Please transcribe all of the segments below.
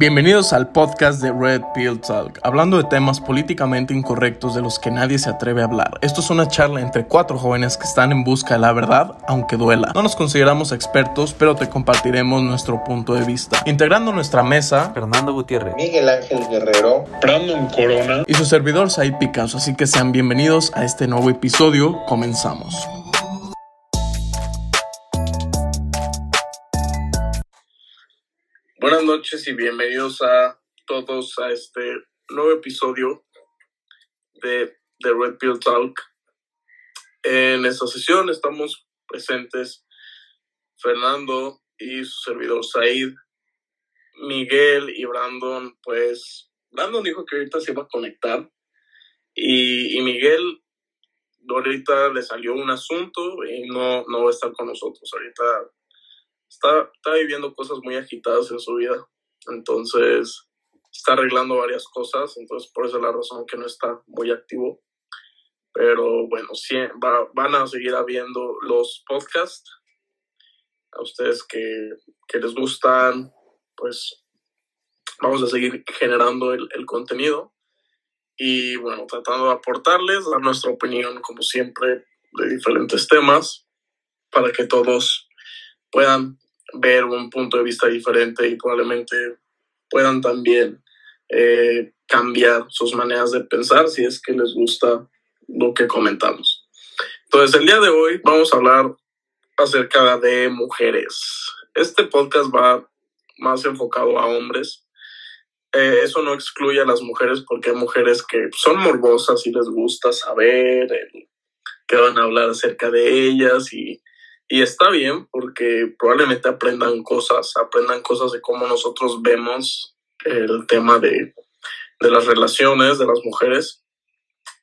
Bienvenidos al podcast de Red Pill Talk, hablando de temas políticamente incorrectos de los que nadie se atreve a hablar. Esto es una charla entre cuatro jóvenes que están en busca de la verdad, aunque duela. No nos consideramos expertos, pero te compartiremos nuestro punto de vista. Integrando nuestra mesa, Fernando Gutiérrez, Miguel Ángel Guerrero, Brandon Corona y su servidor Said Picasso, así que sean bienvenidos a este nuevo episodio. Comenzamos. Y bienvenidos a todos a este nuevo episodio de, de Red Pill Talk. En esta sesión estamos presentes Fernando y su servidor Said, Miguel y Brandon. Pues Brandon dijo que ahorita se iba a conectar y, y Miguel ahorita le salió un asunto y no, no va a estar con nosotros. Ahorita está, está viviendo cosas muy agitadas en su vida. Entonces, está arreglando varias cosas. Entonces, por eso es la razón que no está muy activo. Pero bueno, sí, va- van a seguir habiendo los podcasts. A ustedes que, que les gustan, pues vamos a seguir generando el, el contenido. Y bueno, tratando de aportarles, dar nuestra opinión, como siempre, de diferentes temas, para que todos puedan ver un punto de vista diferente y probablemente puedan también eh, cambiar sus maneras de pensar si es que les gusta lo que comentamos. Entonces, el día de hoy vamos a hablar acerca de mujeres. Este podcast va más enfocado a hombres. Eh, eso no excluye a las mujeres porque hay mujeres que son morbosas y les gusta saber eh, que van a hablar acerca de ellas y y está bien porque probablemente aprendan cosas, aprendan cosas de cómo nosotros vemos el tema de, de las relaciones de las mujeres.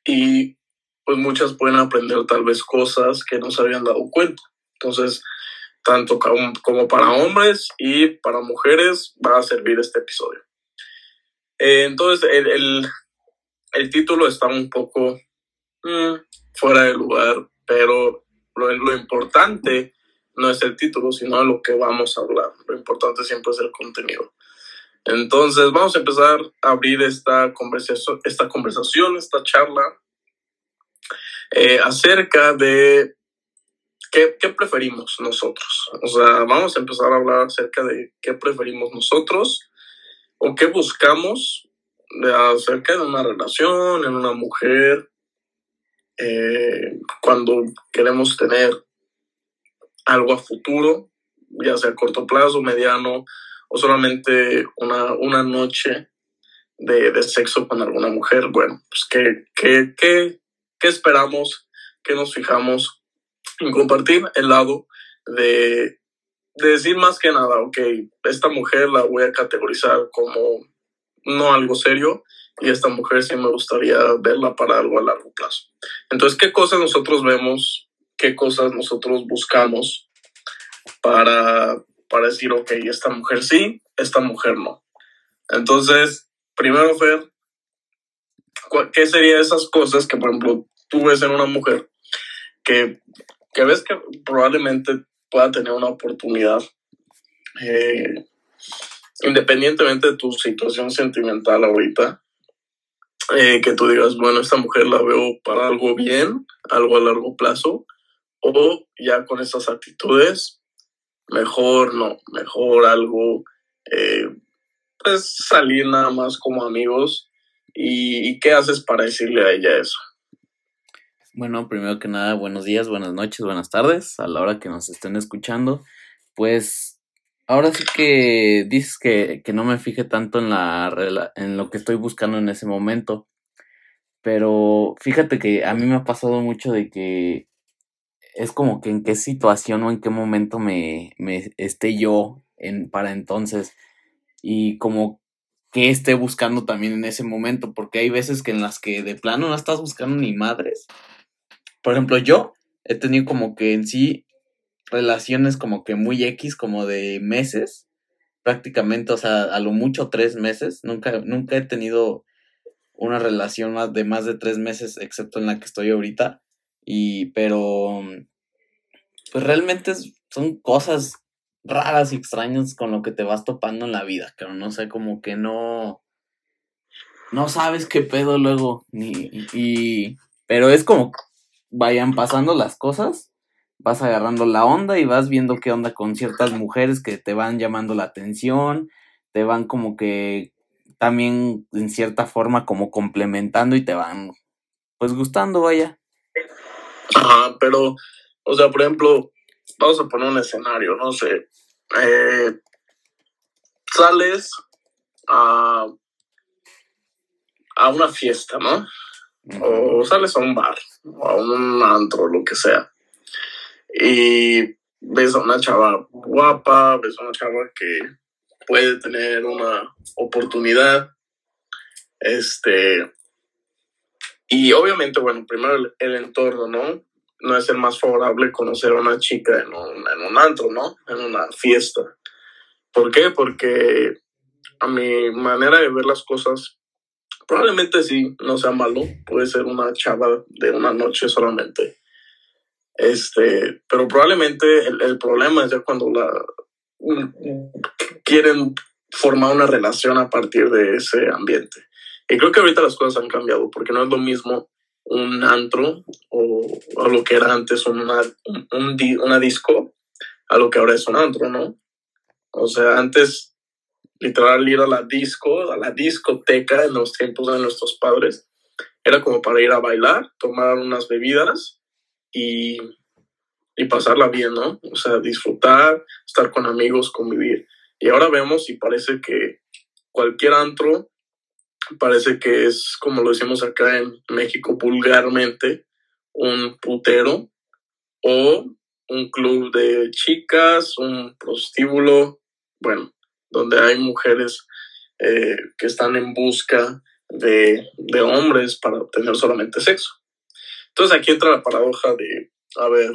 Y pues muchas pueden aprender tal vez cosas que no se habían dado cuenta. Entonces, tanto como, como para hombres y para mujeres va a servir este episodio. Eh, entonces, el, el, el título está un poco mm, fuera de lugar, pero lo, lo importante no es el título, sino lo que vamos a hablar. Lo importante siempre es el contenido. Entonces, vamos a empezar a abrir esta conversación, esta, conversación, esta charla eh, acerca de qué, qué preferimos nosotros. O sea, vamos a empezar a hablar acerca de qué preferimos nosotros o qué buscamos de, acerca de una relación, en una mujer, eh, cuando queremos tener algo a futuro, ya sea a corto plazo, mediano, o solamente una, una noche de, de sexo con alguna mujer. Bueno, pues ¿qué, qué, qué, qué esperamos? ¿Qué nos fijamos en compartir el lado de, de decir más que nada, ok, esta mujer la voy a categorizar como no algo serio y esta mujer sí me gustaría verla para algo a largo plazo. Entonces, ¿qué cosas nosotros vemos? ¿Qué cosas nosotros buscamos para, para decir, ok, esta mujer sí, esta mujer no? Entonces, primero, Fer, ¿cu- ¿qué serían esas cosas que, por ejemplo, tú ves en una mujer que, que ves que probablemente pueda tener una oportunidad? eh, independientemente de tu situación sentimental ahorita, eh, que tú digas, bueno, esta mujer la veo para algo bien, algo a largo plazo, o ya con esas actitudes, mejor no, mejor algo, eh, pues salir nada más como amigos. ¿Y, y qué haces para decirle a ella eso? Bueno, primero que nada, buenos días, buenas noches, buenas tardes, a la hora que nos estén escuchando. Pues ahora sí que dices que, que no me fije tanto en, la, en lo que estoy buscando en ese momento, pero fíjate que a mí me ha pasado mucho de que es como que en qué situación o en qué momento me, me esté yo en, para entonces y como que esté buscando también en ese momento, porque hay veces que en las que de plano no estás buscando ni madres. Por ejemplo, yo he tenido como que en sí relaciones como que muy X, como de meses, prácticamente, o sea, a lo mucho tres meses. Nunca, nunca he tenido una relación más de más de tres meses, excepto en la que estoy ahorita. Y, pero, pues realmente son cosas raras y extrañas con lo que te vas topando en la vida, pero no sé, como que no, no sabes qué pedo luego, ni, y, pero es como vayan pasando las cosas, vas agarrando la onda y vas viendo qué onda con ciertas mujeres que te van llamando la atención, te van como que también en cierta forma como complementando y te van pues gustando, vaya. Ajá, pero, o sea, por ejemplo, vamos a poner un escenario, no sé, eh, sales a, a una fiesta, ¿no? O sales a un bar, o a un antro, lo que sea. Y ves a una chava guapa, ves a una chava que puede tener una oportunidad. Este. Y obviamente, bueno, primero el, entorno, ¿no? No es el más favorable conocer a una chica en un, en un antro, ¿no? En una fiesta. ¿Por qué? Porque a mi manera de ver las cosas, probablemente sí, no sea malo. Puede ser una chava de una noche solamente. Este, pero probablemente el, el problema es ya cuando la, quieren formar una relación a partir de ese ambiente. Y creo que ahorita las cosas han cambiado, porque no es lo mismo un antro o, lo que era antes un, una disco a lo que ahora es un antro, ¿no? O sea, antes literal ir a la disco, a la discoteca en los tiempos de nuestros padres, era como para ir a bailar, tomar unas bebidas y pasarla bien, ¿no? O sea, disfrutar, estar con amigos, convivir. Y ahora vemos y parece que cualquier antro parece que es, como lo decimos acá en México vulgarmente, un putero o un club de chicas, un prostíbulo, bueno, donde hay mujeres eh, que están en busca de hombres para obtener solamente sexo. Entonces aquí entra la paradoja de, a ver,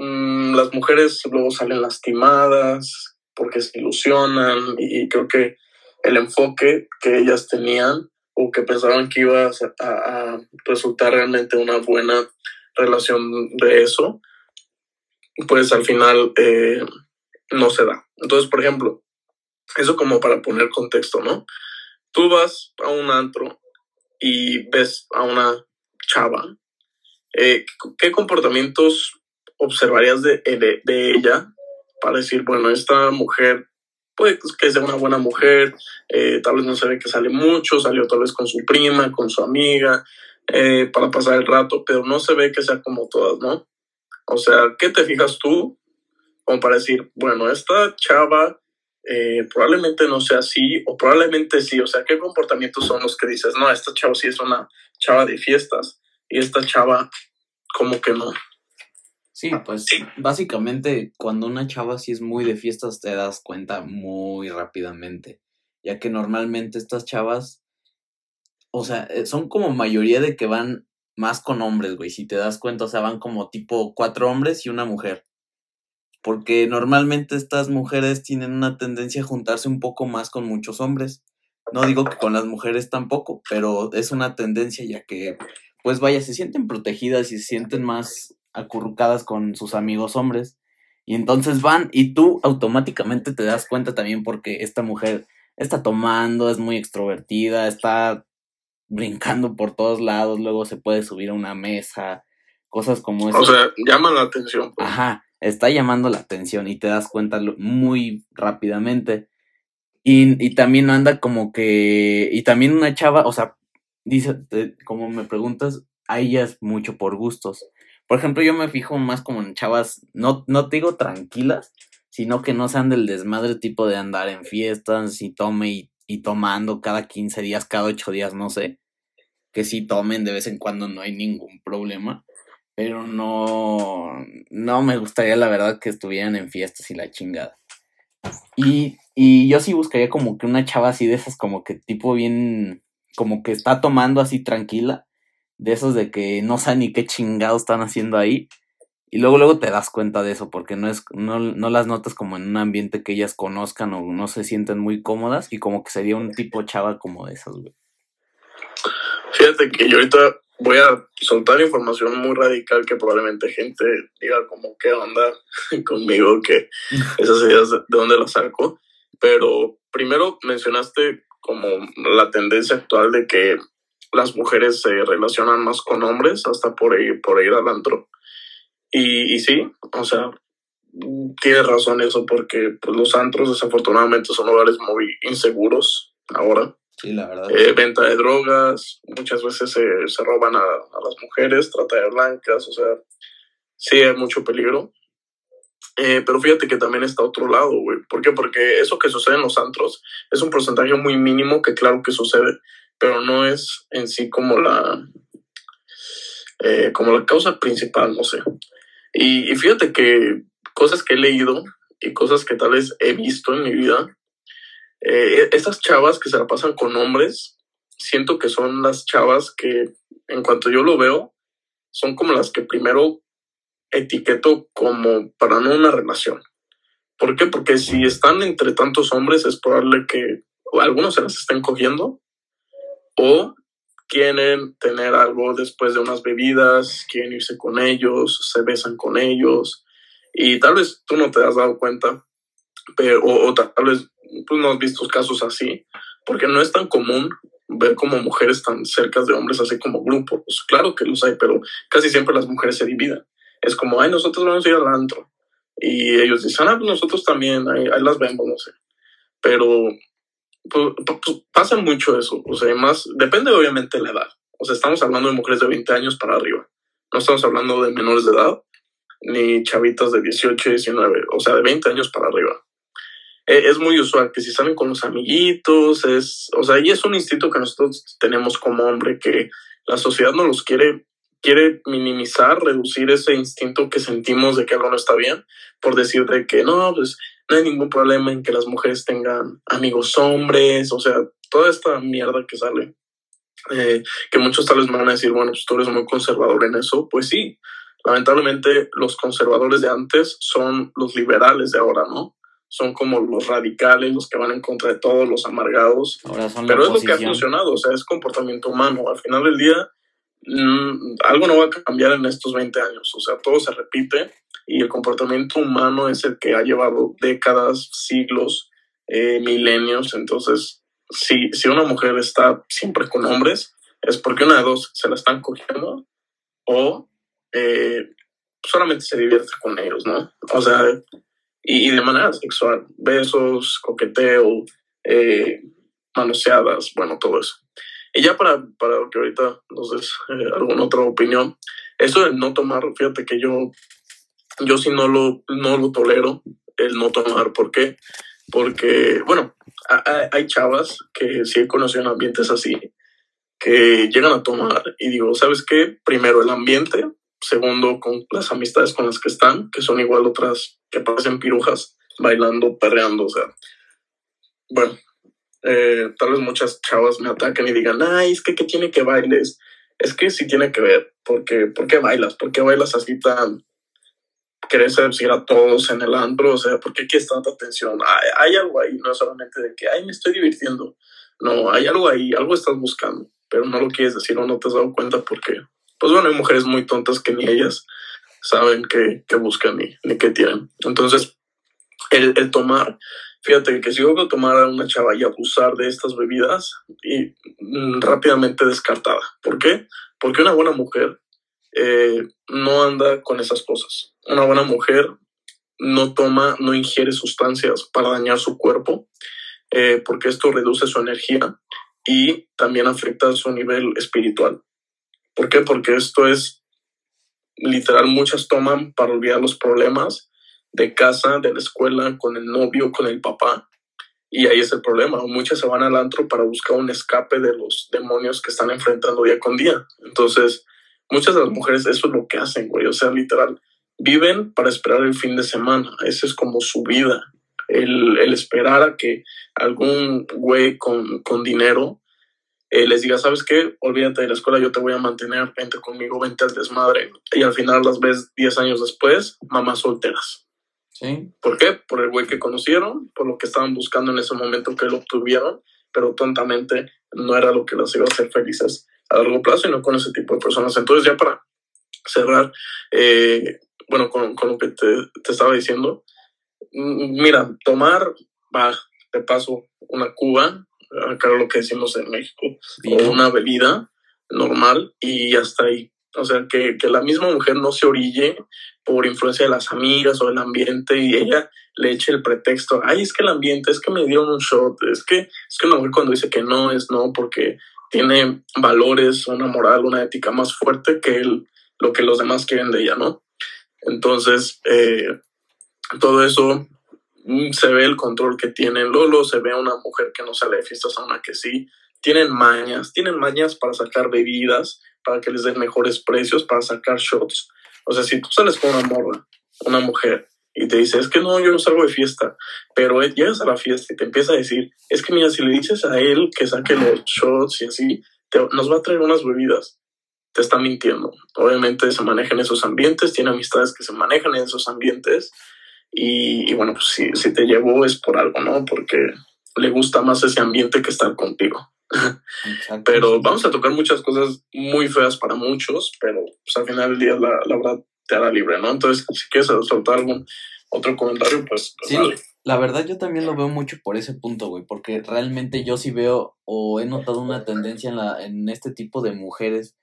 Mm, las mujeres luego salen lastimadas porque se ilusionan y creo que el enfoque que ellas tenían o que pensaban que iba a, resultar realmente una buena relación de eso, pues al final eh, no se da. Entonces, por ejemplo, eso como para poner contexto, ¿no? Tú vas a un antro y ves a una chava. Eh, ¿Qué comportamientos observarías de, de, ella para decir, bueno, esta mujer puede que sea una buena mujer, eh, tal vez no se ve que sale mucho, salió tal vez con su prima, con su amiga, eh, para pasar el rato, pero no se ve que sea como todas, ¿no? O sea, ¿qué te fijas tú? Como para decir, bueno, esta chava eh, probablemente no sea así, o probablemente sí, o sea, ¿qué comportamientos son los que dices, no, esta chava sí es una chava de fiestas, y esta chava como que no? Sí, pues básicamente cuando una chava sí es muy de fiestas te das cuenta muy rápidamente, ya que normalmente estas chavas, o sea, eh, son como mayoría de que van más con hombres, güey, si te das cuenta, o sea, van como tipo cuatro hombres y una mujer. Porque normalmente estas mujeres tienen una tendencia a juntarse un poco más con muchos hombres. No digo que con las mujeres tampoco, pero es una tendencia ya que, pues vaya, se sienten protegidas y se sienten más acurrucadas con sus amigos hombres. Y entonces van y tú automáticamente te das cuenta también porque esta mujer está tomando, es muy extrovertida, está brincando por todos lados, luego se puede subir a una mesa, cosas como eso. O sea, llama la atención. Pues. Ajá, está llamando la atención y te das cuenta muy rápidamente. Y, y también anda como que, y también una chava, o sea, dice, como me preguntas, a ellas mucho por gustos. Por ejemplo, yo me fijo más como en chavas, no, no te digo tranquilas, sino que no sean del desmadre tipo de andar en fiestas y tome y, tomando cada 15 días, cada 8 días, no sé. Que sí tomen de vez en cuando, no hay ningún problema. Pero no, no me gustaría la verdad que estuvieran en fiestas y la chingada. Y, y yo sí buscaría como que una chava así de esas, como que tipo bien, como que está tomando así tranquila de esos de que no saben ni qué chingados están haciendo ahí. Y luego, luego te das cuenta de eso, porque no, es, no, no las notas como en un ambiente que ellas conozcan o no se sienten muy cómodas, y como que sería un tipo chava como de esas, güey. Fíjate que yo ahorita voy a soltar información muy radical que probablemente gente diga como qué onda conmigo, que esas ideas de dónde las saco. Pero primero mencionaste como la tendencia actual de que las mujeres se relacionan más con hombres hasta por ir, por ir al antro. Y, y sí, o sea, tienes razón eso porque pues, los antros desafortunadamente son lugares muy inseguros ahora. Sí, la verdad. Eh, venta de drogas, muchas veces se, se roban a, a, las mujeres, trata de blancas, o sea, sí hay mucho peligro. Eh, pero fíjate que también está otro lado, güey. ¿Por qué? Porque eso que sucede en los antros es un porcentaje muy mínimo que claro que sucede, pero no es en sí como la, eh, como la causa principal, no sé. Y, y fíjate que cosas que he leído y cosas que tal vez he visto en mi vida, eh, estas chavas que se la pasan con hombres, siento que son las chavas que, en cuanto yo lo veo, son como las que primero etiqueto como para no una relación. ¿Por qué? Porque si están entre tantos hombres es probable que algunos se las estén cogiendo o quieren tener algo después de unas bebidas, quieren irse con ellos, se besan con ellos y tal vez tú no te has dado cuenta pero, o, o tal vez pues, no has visto casos así, porque no es tan común ver como mujeres tan cerca de hombres así como grupos. Pues, claro que los hay, pero casi siempre las mujeres se dividen. Es como, ay, nosotros vamos a ir al antro. Y ellos dicen, ah, pues nosotros también, ahí, ahí las vemos, no sé. Pero pues, pues, pasa mucho eso. O sea, más, depende obviamente de la edad. O sea, estamos hablando de mujeres de 20 años para arriba. No estamos hablando de menores de edad, ni chavitas de 18, 19, o sea, de 20 años para arriba. Eh, es muy usual que si salen con los amiguitos, es, o sea, y es un instinto que nosotros tenemos como hombre que la sociedad no los quiere, quiere minimizar, reducir ese instinto que sentimos de que algo no está bien, por decir de que no, pues no hay ningún problema en que las mujeres tengan amigos hombres, o sea, toda esta mierda que sale. Eh, que muchos tal vez me van a decir, bueno, pues tú eres muy conservador en eso, pues sí, lamentablemente los conservadores de antes son los liberales de ahora, ¿no? Son como los radicales, los que van en contra de todos, los amargados. Ahora son Pero es lo que ha oposición. funcionado, o sea, es comportamiento humano. Al final del día, mm, algo no va a cambiar en estos 20 años, o sea, todo se repite y el comportamiento humano es el que ha llevado décadas, siglos, eh, milenios. Entonces, si, si una mujer está siempre con hombres, es porque una de dos se la están cogiendo o eh, solamente se divierte con ellos, ¿no? O sea, y, y de manera sexual, besos, coqueteo, eh, manoseadas, bueno, todo eso. Y ya para, para que ahorita nos des eh, alguna otra opinión, eso de no tomar, fíjate que yo, yo sí no lo, no lo tolero, el no tomar. ¿Por qué? Porque, bueno, a- a- hay chavas que sí he conocido en ambientes así, que llegan a tomar y digo, ¿sabes qué? Primero el ambiente, segundo con las amistades con las que están, que son igual otras que parecen pirujas, bailando, perreando, o sea, bueno, eh, tal vez muchas chavas me ataquen y digan, ay, es que ¿qué tiene que bailes? Es que sí tiene que ver, porque ¿por qué bailas? ¿Por qué bailas así tan... querés seducir a todos en el antro? O sea, ¿por qué quieres tanta atención? Hay, algo ahí, no solamente de que, ay, me estoy divirtiendo. No, hay algo ahí, algo estás buscando, pero no lo quieres decir o no te has dado cuenta porque, pues bueno, hay mujeres muy tontas que ni ellas saben qué, buscan ni, ni qué tienen. Entonces, el, el tomar, fíjate que si yo veo tomar a una chava y abusar de estas bebidas, y mm, rápidamente descartada. ¿Por qué? Porque una buena mujer eh, no anda con esas cosas. Una buena mujer no toma, no ingiere sustancias para dañar su cuerpo, eh, porque esto reduce su energía y también afecta su nivel espiritual. ¿Por qué? Porque esto es literal, muchas toman para olvidar los problemas de casa, de la escuela, con el novio, con el papá. Y ahí es el problema. Muchas se van al antro para buscar un escape de los demonios que están enfrentando día con día. Entonces, muchas de las mujeres eso es lo que hacen, güey. O sea, literal, viven para esperar el fin de semana. Esa es como su vida. El, el esperar a que algún güey con, con dinero eh, les diga, ¿sabes qué? Olvídate de la escuela, yo te voy a mantener, vente conmigo, vente al desmadre. Y al final las ves 10 años después, mamás solteras. Sí, ¿Por qué? Por el güey que conocieron, por lo que estaban buscando en ese momento que lo obtuvieron, pero tontamente no era lo que las iba a hacer felices a largo plazo y no con ese tipo de personas. Entonces ya para cerrar, eh, bueno, con, con, lo que te, te, estaba diciendo, mira, tomar, va, de paso, una cuba, acá lo que decimos en México, o una bebida normal y hasta ahí. O sea, que, que, la misma mujer no se orille por influencia de las amigas o del ambiente y ella le eche el pretexto, ay, es que el ambiente, es que me dieron un shot, es que, es que una mujer cuando dice que no es no porque tiene valores, una moral, una ética más fuerte que el, lo que los demás quieren de ella, ¿no? Entonces, eh, todo eso se ve el control que tiene Lolo, se ve a una mujer que no sale de fiestas a una que sí, tienen mañas, tienen mañas para sacar bebidas, para que les den mejores precios, para sacar shots. O sea, si tú sales con una morra, una mujer, y te dice, es que no, yo no salgo de fiesta, pero llegas a la fiesta y te empieza a decir, es que mira, si le dices a él que saque los shots y así, nos va a traer unas bebidas, te está mintiendo. Obviamente se maneja en esos ambientes, tiene amistades que se manejan en esos ambientes y, y bueno, pues si, si te llevó es por algo, ¿no? Porque le gusta más ese ambiente que estar contigo. Pero vamos a tocar muchas cosas muy feas para muchos, pero pues, al final del día la, la verdad te hará libre, ¿no? Entonces, si quieres soltar algún otro comentario, pues... pues sí, la verdad yo también lo veo mucho por ese punto, güey, porque realmente yo sí veo o he notado una tendencia en, la, en este tipo de mujeres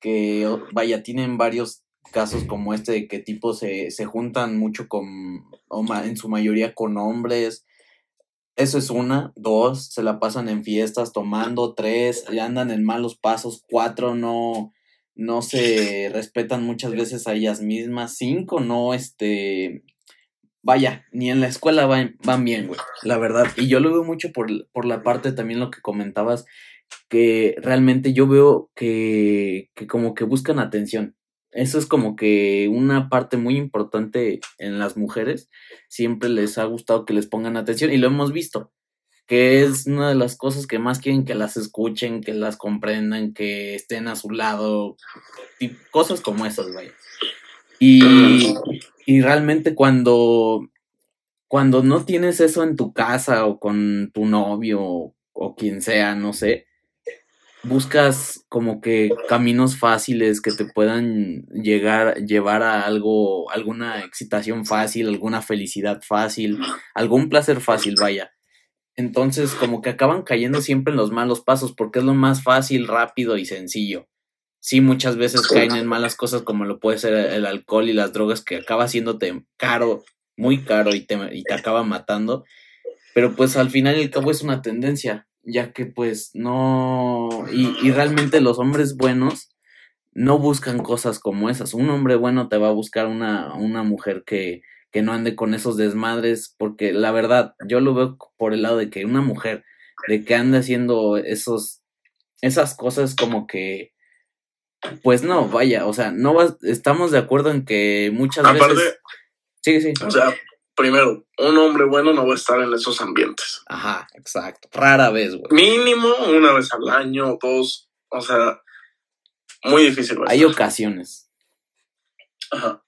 que, vaya, tienen varios casos como este de que tipo se, se juntan mucho con, o en su mayoría con hombres, eso es una. Dos, se la pasan en fiestas tomando. Tres, andan en malos pasos. Cuatro, no, no se respetan muchas veces a ellas mismas. Cinco, no, este, vaya, ni en la escuela van, van bien, güey, la verdad. Y yo lo veo mucho por, por la parte también lo que comentabas, que realmente yo veo que, que como que buscan atención. Eso es como que una parte muy importante en las mujeres. Siempre les ha gustado que les pongan atención y lo hemos visto, que es una de las cosas que más quieren que las escuchen, que las comprendan, que estén a su lado, y cosas como esas, vaya. Y, y realmente cuando, cuando no tienes eso en tu casa o con tu novio o, o quien sea, no sé, buscas como que caminos fáciles que te puedan llegar, llevar a algo, alguna excitación fácil, alguna felicidad fácil, algún placer fácil, vaya. Entonces, como que acaban cayendo siempre en los malos pasos porque es lo más fácil, rápido y sencillo. Sí, muchas veces caen en malas cosas como lo puede ser el alcohol y las drogas que acaba haciéndote caro, muy caro y te, y te acaba matando. Pero pues al final y al cabo es una tendencia ya que pues no, y, y, realmente los hombres buenos no buscan cosas como esas. Un hombre bueno te va a buscar una, una mujer que, que no ande con esos desmadres, porque la verdad, yo lo veo por el lado de que una mujer de que ande haciendo esos, esas cosas como que, pues no, vaya, o sea, no va, estamos de acuerdo en que muchas veces... Sí, sí. O sea, primero, un hombre bueno no va a estar en esos ambientes. Ajá, exacto. Rara vez, güey. Mínimo una vez al año, dos. O sea, muy difícil. Hay ocasiones. Ajá.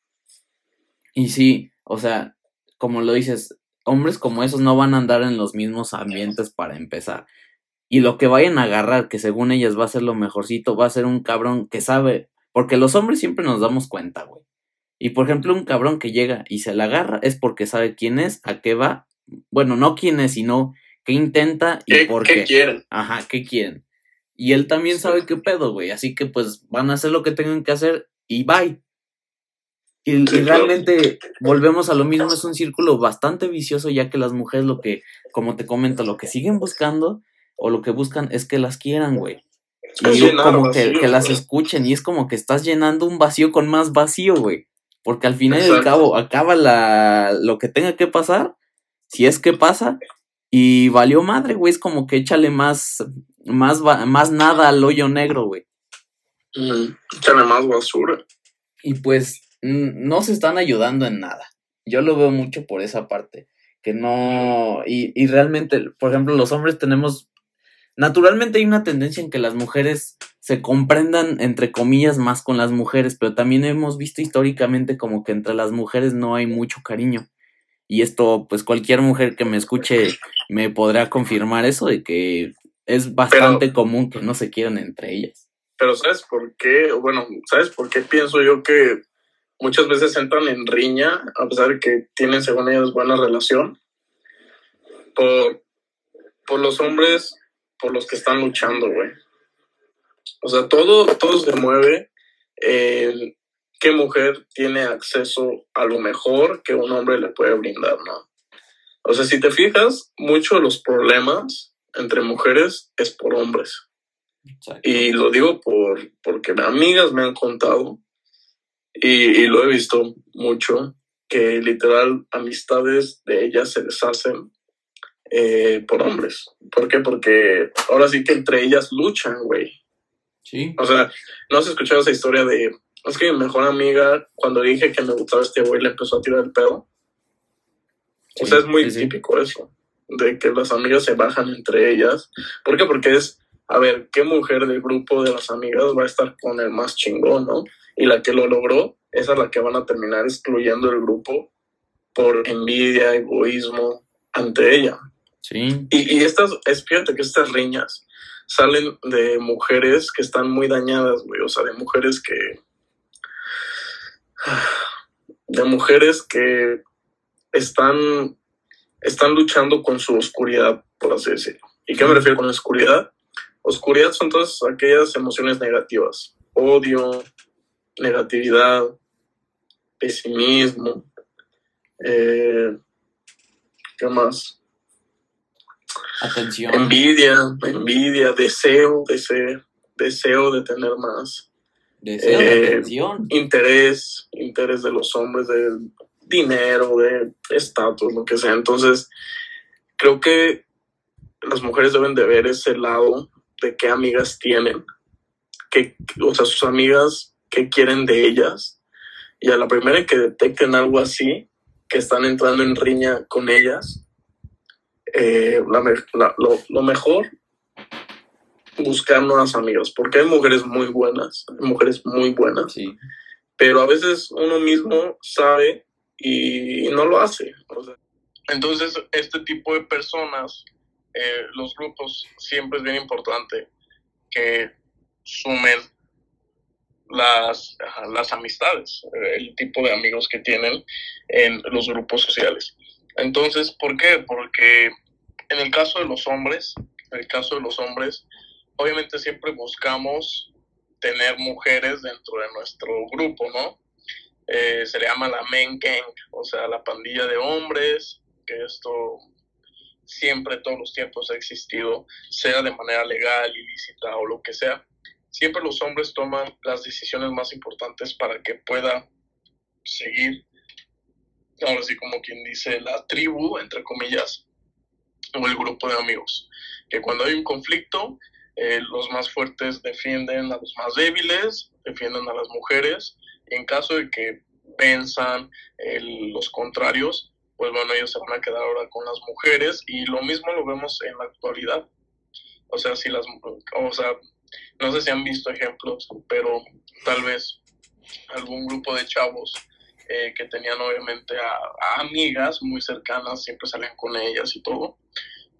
Y sí, o sea, como lo dices, hombres como esos no van a andar en los mismos ambientes para empezar. Y lo que vayan a agarrar, que según ellas va a ser lo mejorcito, va a ser un cabrón que sabe. Porque los hombres siempre nos damos cuenta, güey. Y por ejemplo, un cabrón que llega y se la agarra es porque sabe quién es, a qué va. Bueno, no quién es, sino qué intenta y por qué. ¿Qué quieren? Ajá, qué quieren. Y él también sabe qué pedo, güey. Así que pues van a hacer lo que tengan que hacer y bye. Y, y, realmente volvemos a lo mismo, es un círculo bastante vicioso, ya que las mujeres lo que, como te comento, lo que siguen buscando o lo que buscan es que las quieran, güey. Y como que, que, las escuchen, y es como que estás llenando un vacío con más vacío, güey. Porque al final y al cabo acaba la, lo que tenga que pasar, si es que pasa, y valió madre, güey. Es como que échale más, más, más nada al hoyo negro, güey. échale más basura. Y pues no se están ayudando en nada. Yo lo veo mucho por esa parte. Que no. Y, y realmente, por ejemplo, los hombres tenemos Naturalmente hay una tendencia en que las mujeres se comprendan, entre comillas, más con las mujeres, pero también hemos visto históricamente como que entre las mujeres no hay mucho cariño. Y esto, pues cualquier mujer que me escuche me podrá confirmar eso, de que es bastante común que no se quieran entre ellas. pero ¿sabes por qué? Bueno, ¿sabes por qué pienso yo que muchas veces entran en riña, a pesar de que tienen, según ellos, buena relación? Por, por los hombres por los que están luchando, güey. O sea, todo, todo se mueve en qué mujer tiene acceso a lo mejor que un hombre le puede brindar, ¿no? O sea, si te fijas, muchos de los problemas entre mujeres es por hombres. Y lo digo por, porque amigas me han contado y, lo he visto mucho, que literal amistades de ellas se deshacen eh, por hombres. ¿Por qué? Porque ahora sí que entre ellas luchan, güey. Sí. O sea, ¿no has escuchado esa historia de... Es que mi mejor amiga, cuando dije que me gustaba este güey, le empezó a tirar el pedo. o sea, es muy típico eso, de que las amigas se bajan entre ellas. ¿Por qué? Porque es a ver, ¿qué mujer del grupo de las amigas va a estar con el más chingón, no? Y la que lo logró, esa es la que van a terminar excluyendo el grupo por envidia, egoísmo ante ella. Sí. Y, y estas, es, fíjate que estas riñas salen de mujeres que están muy dañadas, güey, o sea, de mujeres que... de mujeres que están, están luchando con su oscuridad, por así decirlo. ¿Y qué me refiero con oscuridad? Oscuridad son todas aquellas emociones negativas. Odio, negatividad, pesimismo. Eh, ¿Qué más? Atención. Envidia, envidia, deseo, deseo, deseo de tener más. Deseo de eh, atención. Interés, interés de los hombres, de dinero, de estatus, lo que sea. Entonces, creo que las mujeres deben de ver ese lado de qué amigas tienen, que, o sea, sus amigas, qué quieren de ellas. Y a la primera que detecten algo así, que están entrando en riña con ellas, eh, lo, mejor, buscar nuevas amigas, porque hay mujeres muy buenas, hay mujeres muy buenas, pero a veces uno mismo sabe y no lo hace. entonces, este tipo de personas eh, los grupos siempre es bien importante que sumen las, las amistades, eh, el tipo de amigos que tienen en los grupos sociales. Entonces, ¿por qué? Porque en el caso de los hombres, en el caso de los hombres, obviamente siempre buscamos tener mujeres dentro de nuestro grupo, ¿no? Eh, se le llama la men gang, o sea, la pandilla de hombres, que esto siempre, todos los tiempos ha existido, sea de manera legal, ilícita o lo que sea. Siempre los hombres toman las decisiones más importantes para que pueda seguir, ahora sí como quien dice, la tribu, entre comillas, o el grupo de amigos. Que cuando hay un conflicto, eh, los más fuertes defienden a los más débiles, defienden a las mujeres, y en caso de que venzan los contrarios, pues bueno, ellos se van a quedar ahora con las mujeres y lo mismo lo vemos en la actualidad. O sea, si las, o sea, no sé si han visto ejemplos, pero tal vez algún grupo de chavos eh, que tenían obviamente a, amigas muy cercanas, siempre salían con ellas y todo.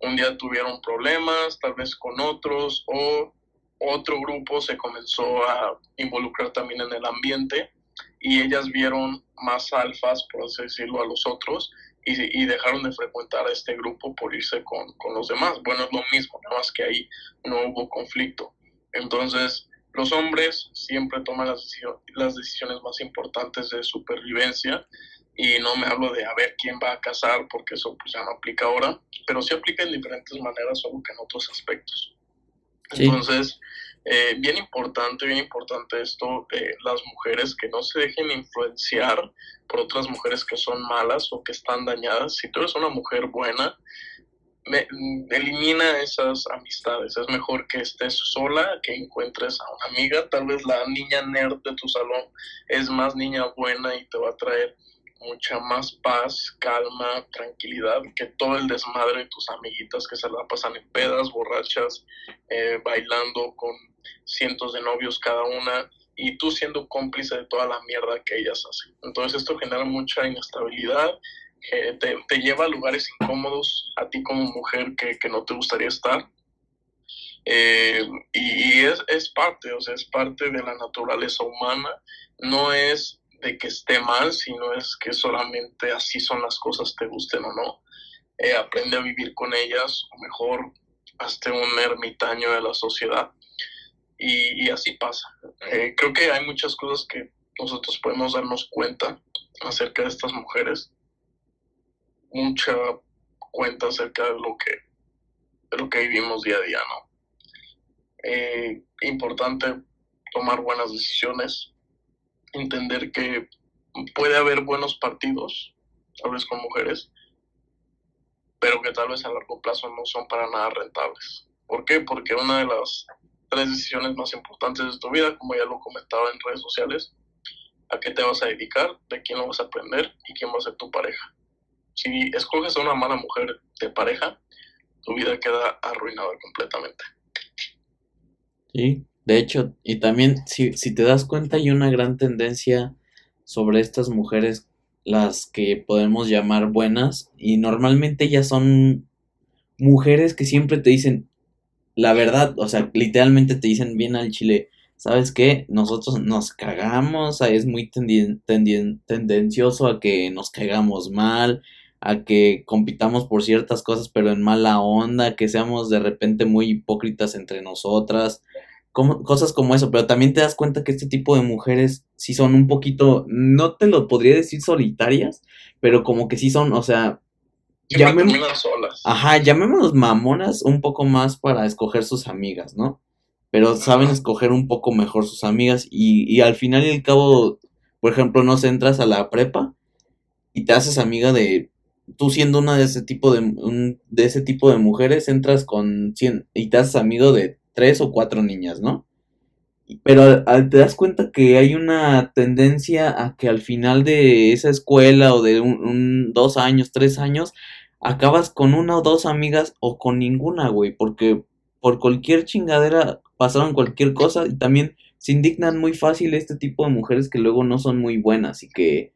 Un día tuvieron problemas, tal vez con otros, o otro grupo se comenzó a involucrar también en el ambiente y ellas vieron más alfas, por así decirlo, a los otros y, dejaron de frecuentar a este grupo por irse con, con, los demás. Bueno, es lo mismo, nada más que ahí no hubo conflicto. Entonces, los hombres siempre toman las, las decisiones más importantes de supervivencia y no me hablo de a ver quién va a casar porque eso pues ya no aplica ahora, pero sí aplica en diferentes maneras, solo que en otros aspectos. Entonces, eh, bien importante, bien importante esto, eh, las mujeres que no se dejen influenciar por otras mujeres que son malas o que están dañadas. Si tú eres una mujer buena, elimina esas amistades. Es mejor que estés sola, que encuentres a una amiga. Tal vez la niña nerd de tu salón es más niña buena y te va a traer mucha más paz, calma, tranquilidad que todo el desmadre de tus amiguitas que se la pasan en pedas, borrachas, eh, bailando con cientos de novios cada una y tú siendo cómplice de toda la mierda que ellas hacen. Entonces esto genera mucha inestabilidad, te, lleva a lugares incómodos a ti como mujer que, que, no te gustaría estar. Eh, y, es, es parte, o sea, es parte de la naturaleza humana, no es de que esté mal, sino es que solamente así son las cosas, te gusten o no. Eh, aprende a vivir con ellas, o mejor, hazte un ermitaño de la sociedad. Y, así pasa. Eh, creo que hay muchas cosas que nosotros podemos darnos cuenta acerca de estas mujeres. Mucha cuenta acerca de lo que, de lo que vivimos día a día, ¿no? Eh, importante tomar buenas decisiones, entender que puede haber buenos partidos, vez con mujeres, pero que tal vez a largo plazo no son para nada rentables. ¿Por qué? Porque una de las tres decisiones más importantes de tu vida, como ya lo comentaba en redes sociales, a qué te vas a dedicar, de quién lo vas a aprender y quién va a ser tu pareja. Si escoges a una mala mujer de pareja, tu vida queda arruinada completamente. Sí, de hecho, y también si, si te das cuenta hay una gran tendencia sobre estas mujeres, las que podemos llamar buenas, y normalmente ellas son mujeres que siempre te dicen la verdad, o sea, literalmente te dicen bien al chile, ¿sabes qué? Nosotros nos cagamos, es muy tendencioso a que nos caigamos mal, a que compitamos por ciertas cosas pero en mala onda, que seamos de repente muy hipócritas entre nosotras, como, cosas como eso, pero también te das cuenta que este tipo de mujeres sí son un poquito, no te lo podría decir solitarias, pero como que sí son, o sea, llamémoslas solas. Ajá, llamémoslos mamonas un poco más para escoger sus amigas, ¿no? Pero saben escoger un poco mejor sus amigas y, y al final y al cabo, por ejemplo, no se entras a la prepa y te haces amiga de tú siendo una de ese tipo de, un, de ese tipo de mujeres, entras con 100 y te haces amigo de tres o cuatro niñas, ¿no? Pero te das cuenta que hay una tendencia a que al final de esa escuela o de un, dos años, tres años, acabas con una o dos amigas o con ninguna, güey, porque por cualquier chingadera pasaron cualquier cosa y también se indignan muy fácil este tipo de mujeres que luego no son muy buenas y que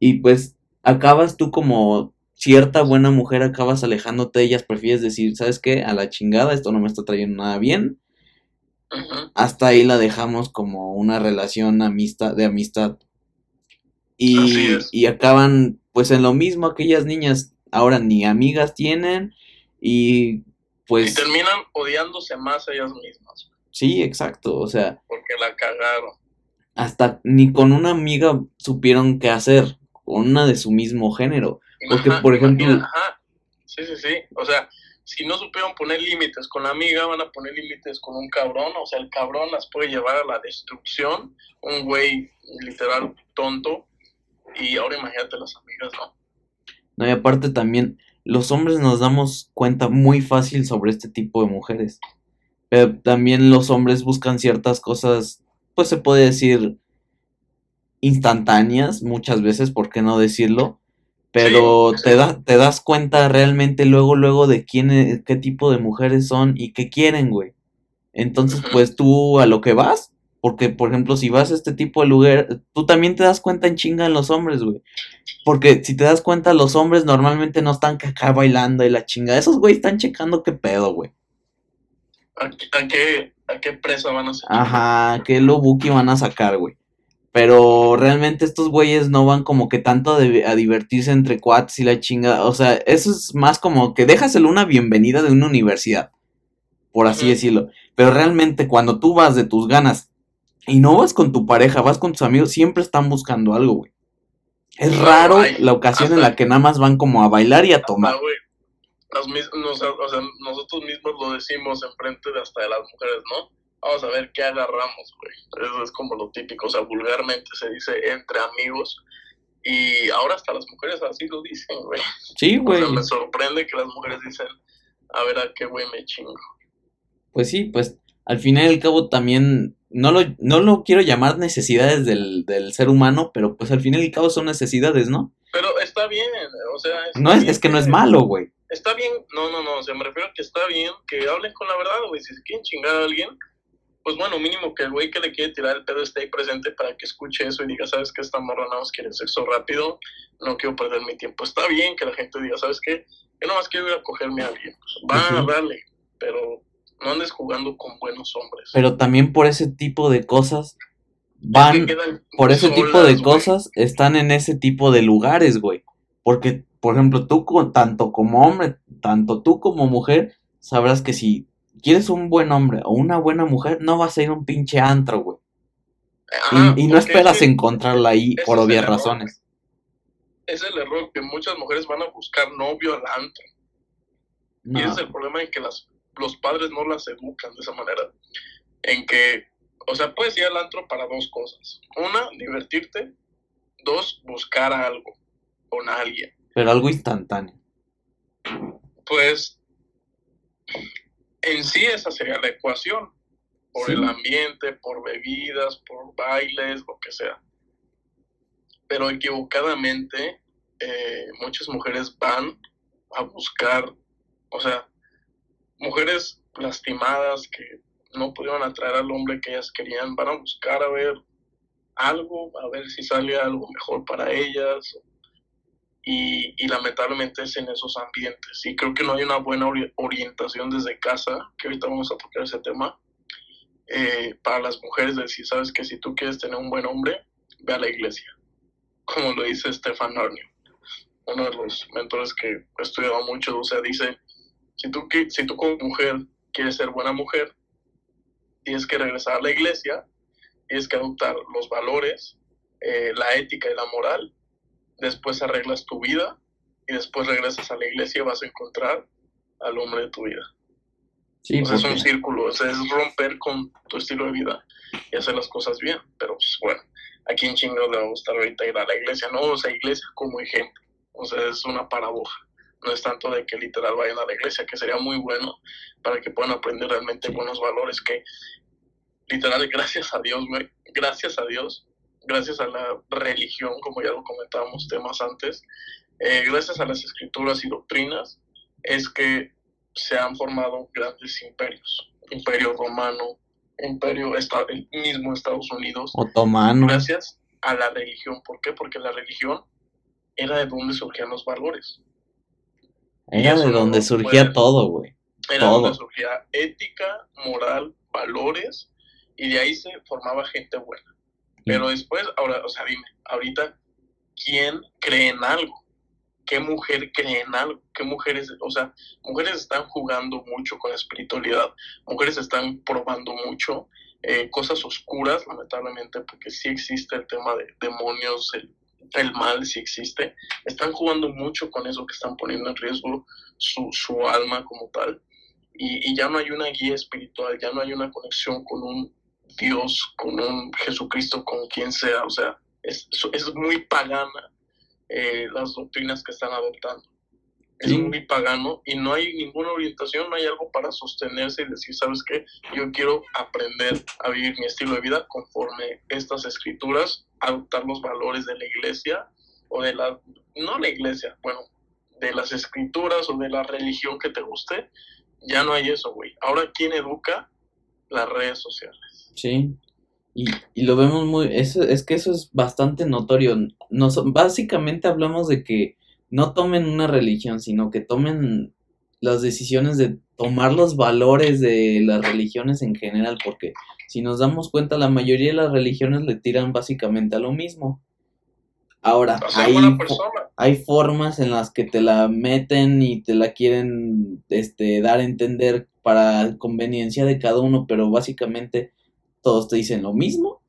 y pues acabas tú como cierta buena mujer, acabas alejándote de ellas, prefieres decir, ¿sabes qué? A la chingada, esto no me está trayendo nada bien. Hasta ahí la dejamos como una relación amistad, de amistad. Y, y acaban pues en lo mismo aquellas niñas ahora ni amigas tienen y pues... Y terminan odiándose más ellas mismas. Sí, exacto, o sea... Porque la cagaron. Hasta ni con una amiga supieron qué hacer una de su mismo género. Porque, por ejemplo... Ajá. Sí, sí, sí. O sea, si no supieron poner límites con la amiga, van a poner límites con un cabrón. O sea, el cabrón las puede llevar a la destrucción. Un güey literal tonto. Y ahora imagínate las amigas, ¿no? No, y aparte también, los hombres nos damos cuenta muy fácil sobre este tipo de mujeres. Pero también los hombres buscan ciertas cosas, pues se puede decir, instantáneas muchas veces, ¿por qué no decirlo? Pero te, da, te das cuenta realmente luego, luego de quién, e, qué tipo de mujeres son y qué quieren, güey. Entonces, pues tú a lo que vas, porque por ejemplo, si vas a este tipo de lugar, tú también te das cuenta en chinga en los hombres, güey. Porque si te das cuenta, los hombres normalmente no están acá bailando y la chinga. Esos güey están checando qué pedo, güey. ¿A, qué, ¿A qué presa van a sacar? Ajá, qué lo buki van a sacar, güey. Pero realmente estos güeyes no van como que tanto a divertirse entre cuates y la chinga. O sea, eso es más como que déjaselo una bienvenida de una universidad. Por así decirlo. Pero realmente cuando tú vas de tus ganas y no vas con tu pareja, vas con tus amigos, siempre están buscando algo, güey. Es raro la ocasión en la que nada más van como a bailar y a tomar. o sea, nosotros mismos lo decimos enfrente de hasta de las mujeres, ¿no? Vamos a ver qué agarramos, güey. Eso es como lo típico, o sea, vulgarmente se dice entre amigos. Y ahora hasta las mujeres así lo dicen, güey. Sí, güey. O sea, me sorprende que las mujeres dicen, a ver a qué güey me chingo. Pues sí, pues al final y al cabo también, no lo, no lo quiero llamar necesidades del, del ser humano, pero pues al final y al cabo son necesidades, ¿no? Pero está bien, o sea... no es, es que no es malo, güey. Está bien, no, no, no, o sea, me refiero a que está bien que hablen con la verdad, güey. Si se quieren chingar a alguien, pues bueno, mínimo que el güey que le quiere tirar el pedo esté ahí presente para que escuche eso y diga, ¿sabes qué? Esta morra nada más quiere sexo rápido, no quiero perder mi tiempo. Está bien que la gente diga, ¿sabes qué? Yo nada más quiero ir a cogerme a alguien. va, a darle, pero No andes jugando con buenos hombres. Pero también por ese tipo de cosas van, por ese tipo de cosas están en ese tipo de lugares, güey. Porque, por ejemplo, tú tanto como hombre, tanto tú como mujer, sabrás que si quieres un buen hombre o una buena mujer, no vas a ir a un pinche antro, güey. y, no esperas encontrarla ahí por obvias razones. Es el error que muchas mujeres van a buscar novio al antro. Y ese es el problema en que las, los padres no las educan de esa manera. En que, o sea, puedes ir al antro para dos cosas. Una, divertirte. Dos, buscar algo con alguien. Pero algo instantáneo. Pues en sí esa sería la ecuación, por el ambiente, por bebidas, por bailes, lo que sea. Pero equivocadamente eh, muchas mujeres van a buscar, o sea, mujeres lastimadas que no pudieron atraer al hombre que ellas querían, van a buscar a ver algo, a ver si sale algo mejor para ellas, y, lamentablemente es en esos ambientes. Y creo que no hay una buena orientación desde casa, que ahorita vamos a tocar ese tema, eh, para las mujeres decir, sabes que si tú quieres tener un buen hombre, ve a la iglesia, como lo dice Stefan Arnio, uno de los mentores que he estudiado mucho, o sea, dice, si tú, si tú como mujer quieres ser buena mujer, tienes que regresar a la iglesia, tienes que adoptar los valores, eh, la ética y la moral después arreglas tu vida y después regresas a la iglesia y vas a encontrar al hombre de tu vida. Sí, es un círculo, es romper con tu estilo de vida y hacer las cosas bien. Pero pues, bueno, aquí en chingo le va a gustar ahorita ir a la iglesia, no, o sea, iglesia como ejemplo. O sea, es una paradoja. No es tanto de que literal vayan a la iglesia, que sería muy bueno para que puedan aprender realmente buenos valores que literal, gracias a Dios, gracias a Dios, gracias a la religión, como ya lo comentábamos temas antes, eh, gracias a las escrituras y doctrinas, es que se han formado grandes imperios. Imperio romano, imperio el mismo Estados Unidos. Otomano. Gracias a la religión. ¿Por qué? Porque la religión era de donde surgían los valores. Era de donde surgía todo, güey. Era donde surgía ética, moral, valores, y de ahí se formaba gente buena. Pero después, ahora, o sea, dime, ahorita, ¿quién cree en algo? ¿Qué mujer cree en algo? ¿Qué mujeres, o sea, mujeres están jugando mucho con la espiritualidad, mujeres están probando mucho eh, cosas oscuras, lamentablemente, porque sí existe el tema de demonios, el, el mal sí existe, están jugando mucho con eso que están poniendo en riesgo su, su alma como tal. Y, y, ya no hay una guía espiritual, ya no hay una conexión con un Dios, con un Jesucristo, con quien sea. O sea, es, es muy pagana eh, las doctrinas que están adoptando. Es muy pagano y no hay ninguna orientación, no hay algo para sostenerse y decir, ¿sabes qué? Yo quiero aprender a vivir mi estilo de vida conforme estas escrituras, adoptar los valores de la iglesia o de la, no la iglesia, bueno, de las escrituras o de la religión que te guste. Ya no hay eso, güey. Ahora, ¿quién educa? Las redes sociales. Sí. Y, y lo vemos muy, eso, es que eso es bastante notorio. Nos, básicamente hablamos de que no tomen una religión, sino que tomen las decisiones de tomar los valores de las religiones en general, porque si nos damos cuenta, la mayoría de las religiones le tiran básicamente a lo mismo. Ahora, hay, hay formas en las que te la meten y te la quieren este, dar a entender para conveniencia de cada uno, pero básicamente todos te dicen lo mismo.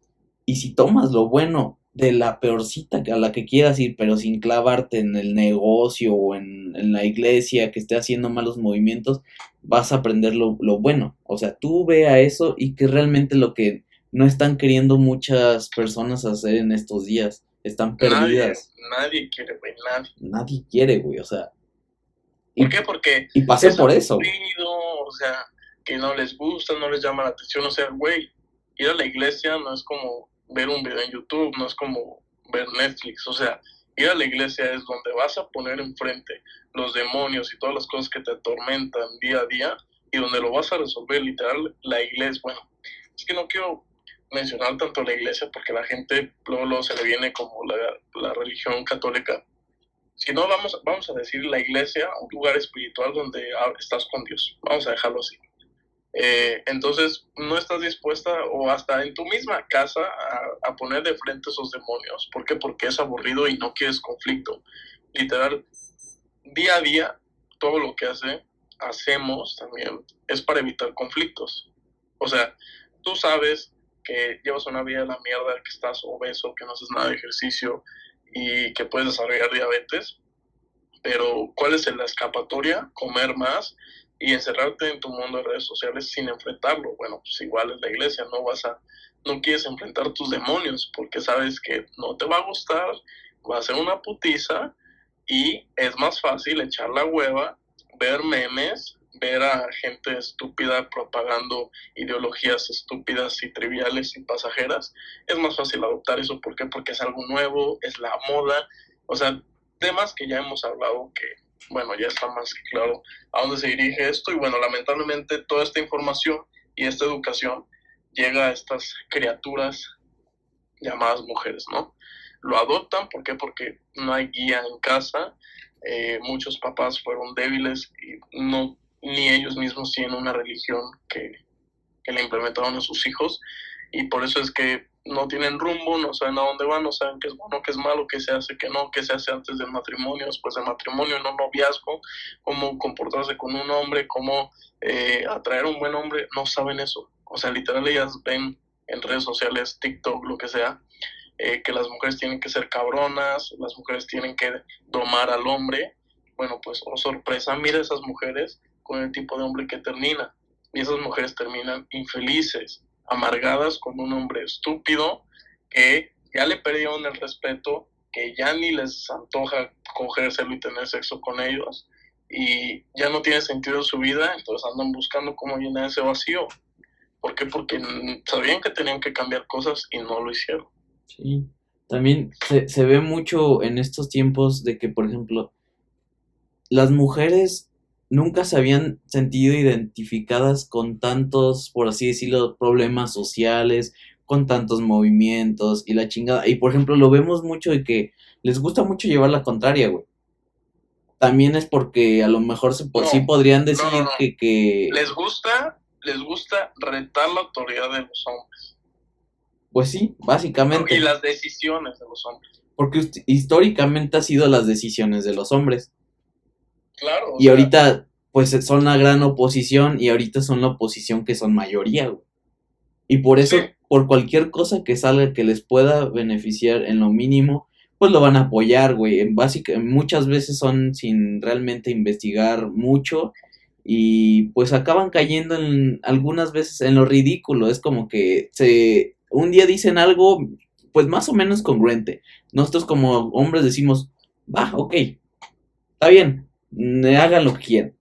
Y si tomas lo bueno de la peorcita a la que quieras ir, pero sin clavarte en el negocio o en, la iglesia que esté haciendo malos movimientos, vas a aprender lo, bueno. O sea, tú ve a eso y que realmente lo que no están queriendo muchas personas hacer en estos días. Están perdidas. Nadie, quiere, güey, nadie. Nadie quiere, güey, o sea. ¿Por qué? Porque. Y pasé por eso. o sea, que no les gusta, no les llama la atención, o sea, güey, ir a la iglesia no es como ver un video en YouTube, no es como ver Netflix, o sea, ir a la iglesia es donde vas a poner enfrente los demonios y todas las cosas que te atormentan día a día y donde lo vas a resolver literal la iglesia. Bueno, es que no quiero mencionar tanto la iglesia porque la gente luego, se le viene como la, religión católica. Si no, vamos, vamos a decir la iglesia, un lugar espiritual donde estás con Dios. Vamos a dejarlo así. Eh, entonces, no estás dispuesta o hasta en tu misma casa a, poner de frente esos demonios. ¿Por qué? Porque es aburrido y no quieres conflicto. Literal, día a día, todo lo que hace, hacemos también es para evitar conflictos. O sea, tú sabes que llevas una vida de la mierda, que estás obeso, que no haces nada de ejercicio y que puedes desarrollar diabetes, pero ¿cuál es la escapatoria? Comer más y encerrarte en tu mundo de redes sociales sin enfrentarlo. Bueno, pues igual es la iglesia, no vas a, no quieres enfrentar tus demonios porque sabes que no te va a gustar, va a ser una putiza y es más fácil echar la hueva, ver memes, ver a gente estúpida propagando ideologías estúpidas y triviales y pasajeras, es más fácil adoptar eso. ¿Por qué? Porque es algo nuevo, es la moda, o sea, temas que ya hemos hablado que, bueno, ya está más que claro a dónde se dirige esto y bueno, lamentablemente toda esta información y esta educación llega a estas criaturas llamadas mujeres, ¿no? Lo adoptan, ¿por qué? Porque no hay guía en casa, eh, muchos papás fueron débiles y no ni ellos mismos tienen una religión que, que le implementaron a sus hijos y por eso es que no tienen rumbo, no saben a dónde van, no saben qué es bueno, qué es malo, qué se hace, qué no, qué se hace antes del matrimonio, después del matrimonio, no noviazgo, cómo comportarse con un hombre, cómo eh, atraer a un buen hombre, no saben eso. O sea, literal ellas ven en redes sociales, TikTok, lo que sea, eh, que las mujeres tienen que ser cabronas, las mujeres tienen que domar al hombre. Bueno, pues, oh sorpresa, mira esas mujeres con el tipo de hombre que termina. Y esas mujeres terminan infelices, amargadas con un hombre estúpido que ya le perdieron el respeto, que ya ni les antoja cogérselo y tener sexo con ellos y ya no tiene sentido su vida, entonces andan buscando cómo llenar ese vacío. ¿Por qué? Porque sabían que tenían que cambiar cosas y no lo hicieron. Sí, también se, se ve mucho en estos tiempos de que, por ejemplo, las mujeres nunca se habían sentido identificadas con tantos, por así decirlo, problemas sociales, con tantos movimientos y la chingada. Y por ejemplo, lo vemos mucho de que les gusta mucho llevar la contraria, güey. También es porque a lo mejor se, sí podrían decir que, que... Les gusta, les gusta retar la autoridad de los hombres. Pues sí, básicamente. Y las decisiones de los hombres. Porque históricamente ha sido las decisiones de los hombres. Claro. Y ahorita, pues son la gran oposición y ahorita son la oposición que son mayoría, güey. Y por eso, por cualquier cosa que salga que les pueda beneficiar en lo mínimo, pues lo van a apoyar, güey. En básica, muchas veces son sin realmente investigar mucho y pues acaban cayendo en algunas veces en lo ridículo. Es como que se un día dicen algo pues más o menos congruente. Nosotros como hombres decimos, va, ok, está bien, hagan lo que quieran.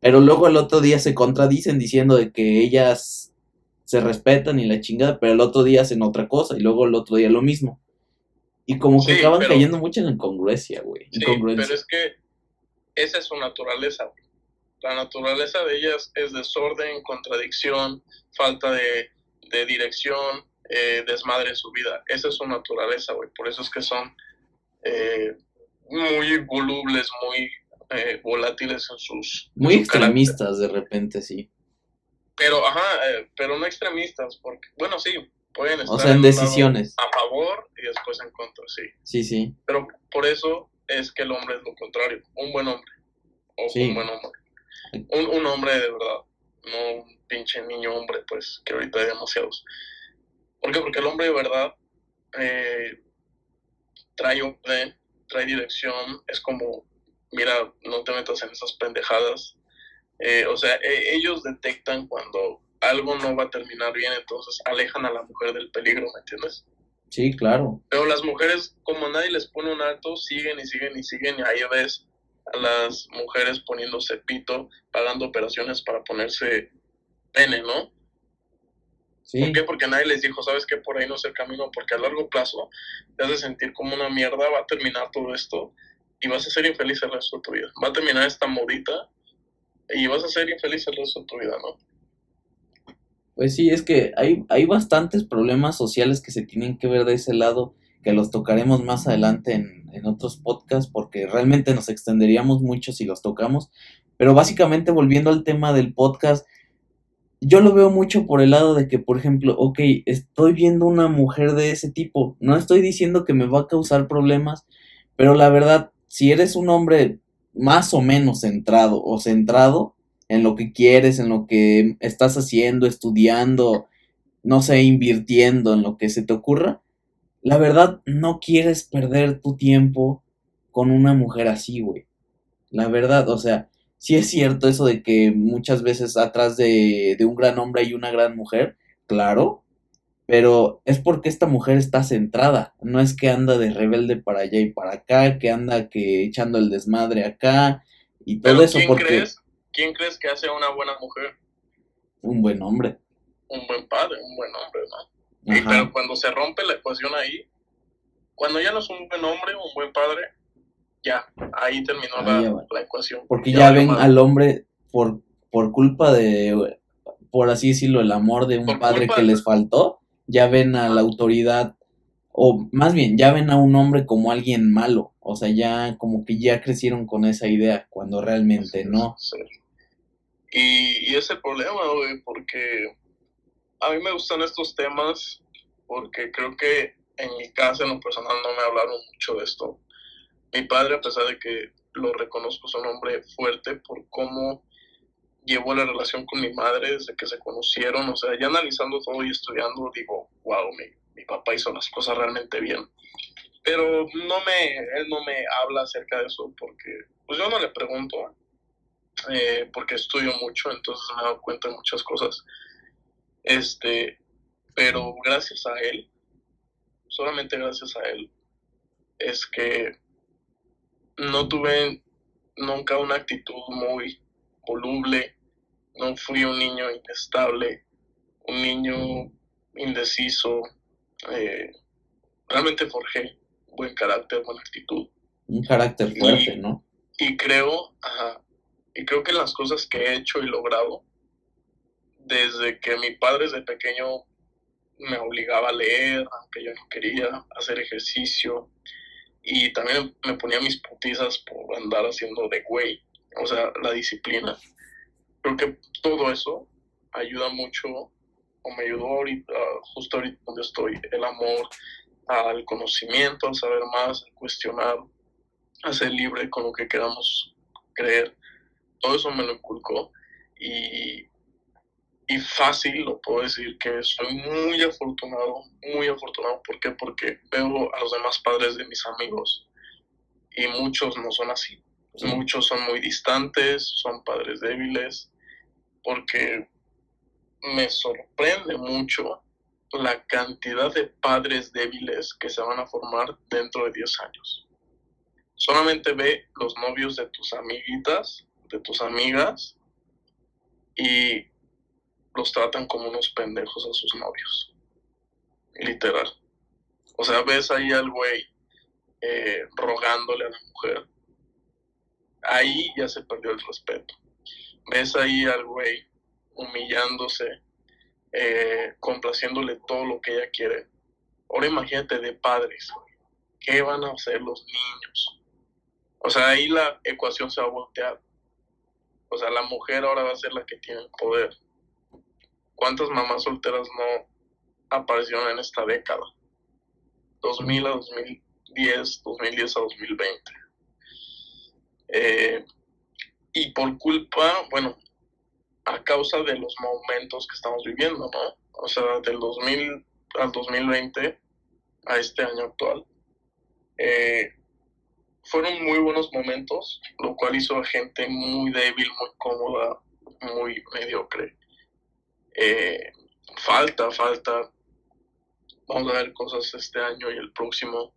Pero luego el otro día se contradicen diciendo de que ellas se respetan y la chingada, pero el otro día hacen otra cosa y luego el otro día lo mismo. Y como que acaban cayendo mucho en incongruencia, güey. Sí, pero es que esa es su naturaleza. La naturaleza de ellas es desorden, contradicción, falta de, de dirección, eh, desmadre en su vida. Esa es su naturaleza, güey. Por eso es que son eh, muy volubles, muy eh, volátiles en sus... Muy extremistas de repente, sí. Pero, ajá, eh, pero no extremistas, porque, bueno, sí, pueden estar... O sea, en, decisiones. A favor y después en contra, sí. Sí, sí. Pero por eso es que el hombre es lo contrario, un buen hombre. O un buen hombre. Un, un hombre de verdad, no un pinche niño hombre, pues, que ahorita hay demasiados. ¿Por qué? Porque el hombre de verdad eh, trae orden, trae dirección, es como mira, no te metas en esas pendejadas. Eh, o sea, e, ellos detectan cuando algo no va a terminar bien, entonces alejan a la mujer del peligro, ¿me entiendes? Sí, claro. Pero las mujeres, como nadie les pone un alto, siguen y siguen y siguen, y ahí ves a las mujeres poniéndose pito, pagando operaciones para ponerse pene, ¿no? Sí. ¿Por qué? Porque nadie les dijo, sabes que por ahí no es el camino, porque a largo plazo te hace sentir como una mierda, va a terminar todo esto y vas a ser infeliz el resto de tu vida. Va a terminar esta modita y vas a ser infeliz el resto de tu vida, ¿no? Pues sí, es que hay, hay bastantes problemas sociales que se tienen que ver de ese lado, que los tocaremos más adelante en, en otros podcasts, porque realmente nos extenderíamos mucho si los tocamos. Pero básicamente volviendo al tema del podcast, yo lo veo mucho por el lado de que, por ejemplo, ok, estoy viendo una mujer de ese tipo, no estoy diciendo que me va a causar problemas, pero la verdad, si eres un hombre más o menos centrado o centrado en lo que quieres, en lo que estás haciendo, estudiando, no sé, invirtiendo en lo que se te ocurra, la verdad no quieres perder tu tiempo con una mujer así, güey. La verdad, o sea, sí es cierto eso de que muchas veces atrás de, un gran hombre hay una gran mujer, claro, pero es porque esta mujer está centrada, no es que anda de rebelde para allá y para acá, que anda que echando el desmadre acá y todo eso ¿quién porque... Crees, ¿Quién crees que hace una buena mujer? Un buen hombre. Un buen padre, un buen hombre, ¿no? pero cuando se rompe la ecuación ahí, cuando ya no es un buen hombre, un buen padre, ya, ahí terminó la, ecuación. Porque ya, ven al hombre por, por culpa de, por así decirlo, el amor de un padre que les faltó, ya ven a la autoridad, o más bien, ya ven a un hombre como alguien malo, o sea, ya como que ya crecieron con esa idea, cuando realmente no. Y, y es el problema, güey, porque a mí me gustan estos temas, porque creo que en mi casa, en lo personal, no me hablaron mucho de esto mi padre, a pesar de que lo reconozco, es un hombre fuerte por cómo llevó la relación con mi madre desde que se conocieron. O sea, ya analizando todo y estudiando, digo, wow, mi, mi papá hizo las cosas realmente bien. Pero no me, él no me habla acerca de eso porque, pues yo no le pregunto, eh, porque estudio mucho, entonces me he dado cuenta de muchas cosas. Este, pero gracias a él, solamente gracias a él, es que no tuve nunca una actitud muy voluble, no fui un niño inestable, un niño indeciso, eh, realmente forjé buen carácter, buena actitud. Un carácter fuerte, ¿no? Y creo, ajá, y creo que las cosas que he hecho y logrado, desde que mi padre desde pequeño me obligaba a leer, aunque yo no quería, hacer ejercicio, y también me ponía mis putizas por andar haciendo de güey, o sea, la disciplina. Creo que todo eso ayuda mucho, o me ayudó ahorita, justo ahorita donde estoy, el amor al conocimiento, al saber más, al cuestionar, a ser libre con lo que queramos creer. Todo eso me lo inculcó y y fácil lo puedo decir que soy muy afortunado, muy afortunado. ¿Por qué? Porque veo a los demás padres de mis amigos y muchos no son así. Muchos son muy distantes, son padres débiles, porque me sorprende mucho la cantidad de padres débiles que se van a formar dentro de 10 años. Solamente ve los novios de tus amiguitas, de tus amigas, y los tratan como unos pendejos a sus novios. Literal. O sea, ves ahí al güey eh, rogándole a la mujer. Ahí ya se perdió el respeto. Ves ahí al güey humillándose, eh, complaciéndole todo lo que ella quiere. Ahora imagínate de padres, ¿qué van a hacer los niños? O sea, ahí la ecuación se va a voltear. O sea, la mujer ahora va a ser la que tiene el poder. ¿Cuántas mamás solteras no aparecieron en esta década? 2000 a 2010, 2010 a 2020. Eh, y por culpa, bueno, a causa de los momentos que estamos viviendo, ¿no? O sea, del 2000 al 2020 a este año actual. Eh, fueron muy buenos momentos, lo cual hizo a gente muy débil, muy cómoda, muy mediocre. Eh, falta, falta. Vamos a ver cosas este año y el próximo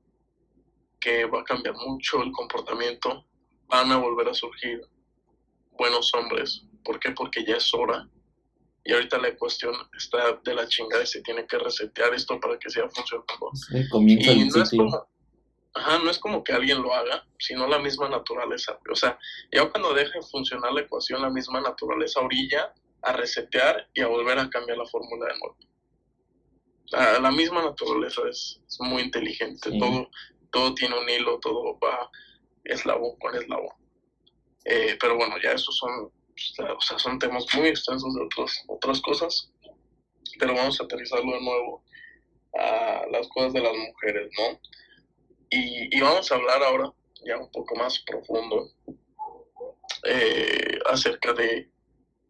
que va a cambiar mucho el comportamiento. Van a volver a surgir buenos hombres. ¿Por qué? Porque ya es hora. Y ahorita la cuestión está de la chingada y se tiene que resetear esto para que siga funcionando. y no es como, ajá, no es como que alguien lo haga, sino la misma naturaleza. O sea, ya cuando deje funcionar la ecuación, la misma naturaleza orilla a resetear y a volver a cambiar la fórmula de nuevo. La, misma naturaleza es, muy inteligente, todo, todo tiene un hilo, todo va eslabón con eslabón. Eh, pero bueno, ya esos son o sea, son temas muy extensos de otras, otras cosas, pero vamos a aterrizarlo de nuevo a las cosas de las mujeres, ¿no? Y, vamos a hablar ahora ya un poco más profundo eh, acerca de,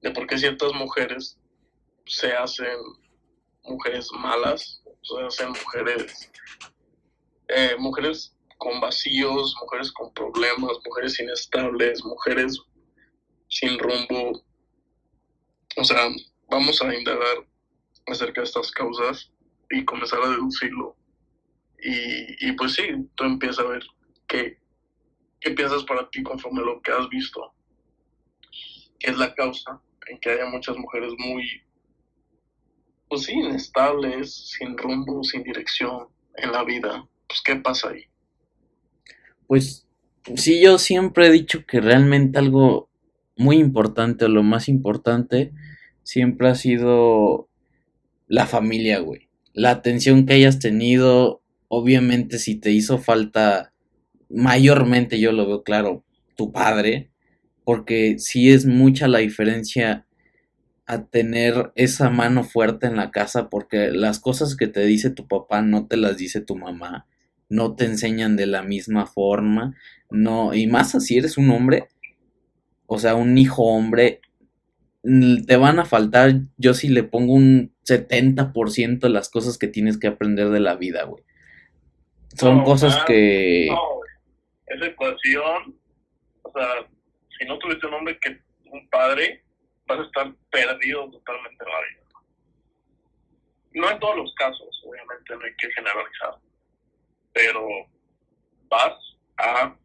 de por qué ciertas mujeres se hacen mujeres malas, se hacen mujeres, eh, mujeres con vacíos, mujeres con problemas, mujeres inestables, mujeres sin rumbo. O sea, vamos a indagar acerca de estas causas y comenzar a deducirlo. Y, y pues sí, tú empiezas a ver qué, qué piensas para ti conforme lo que has visto, qué es la causa en que haya muchas mujeres muy, pues sí, inestables, sin rumbo, sin dirección en la vida. Pues, ¿qué pasa ahí? Pues sí, yo siempre he dicho que realmente algo muy importante o lo más importante siempre ha sido la familia, güey. La atención que hayas tenido, obviamente si te hizo falta, mayormente yo lo veo claro, tu padre, porque sí es mucha la diferencia a tener esa mano fuerte en la casa, porque las cosas que te dice tu papá no te las dice tu mamá no te enseñan de la misma forma, no, y más así eres un hombre, o sea, un hijo hombre, te van a faltar, yo si le pongo un 70% de las cosas que tienes que aprender de la vida, güey. Son cosas que... No, esa ecuación, o sea, si no tuviste un hombre que un padre, vas a estar perdido totalmente en la vida. No en todos los casos, obviamente no hay que generalizar pero vas a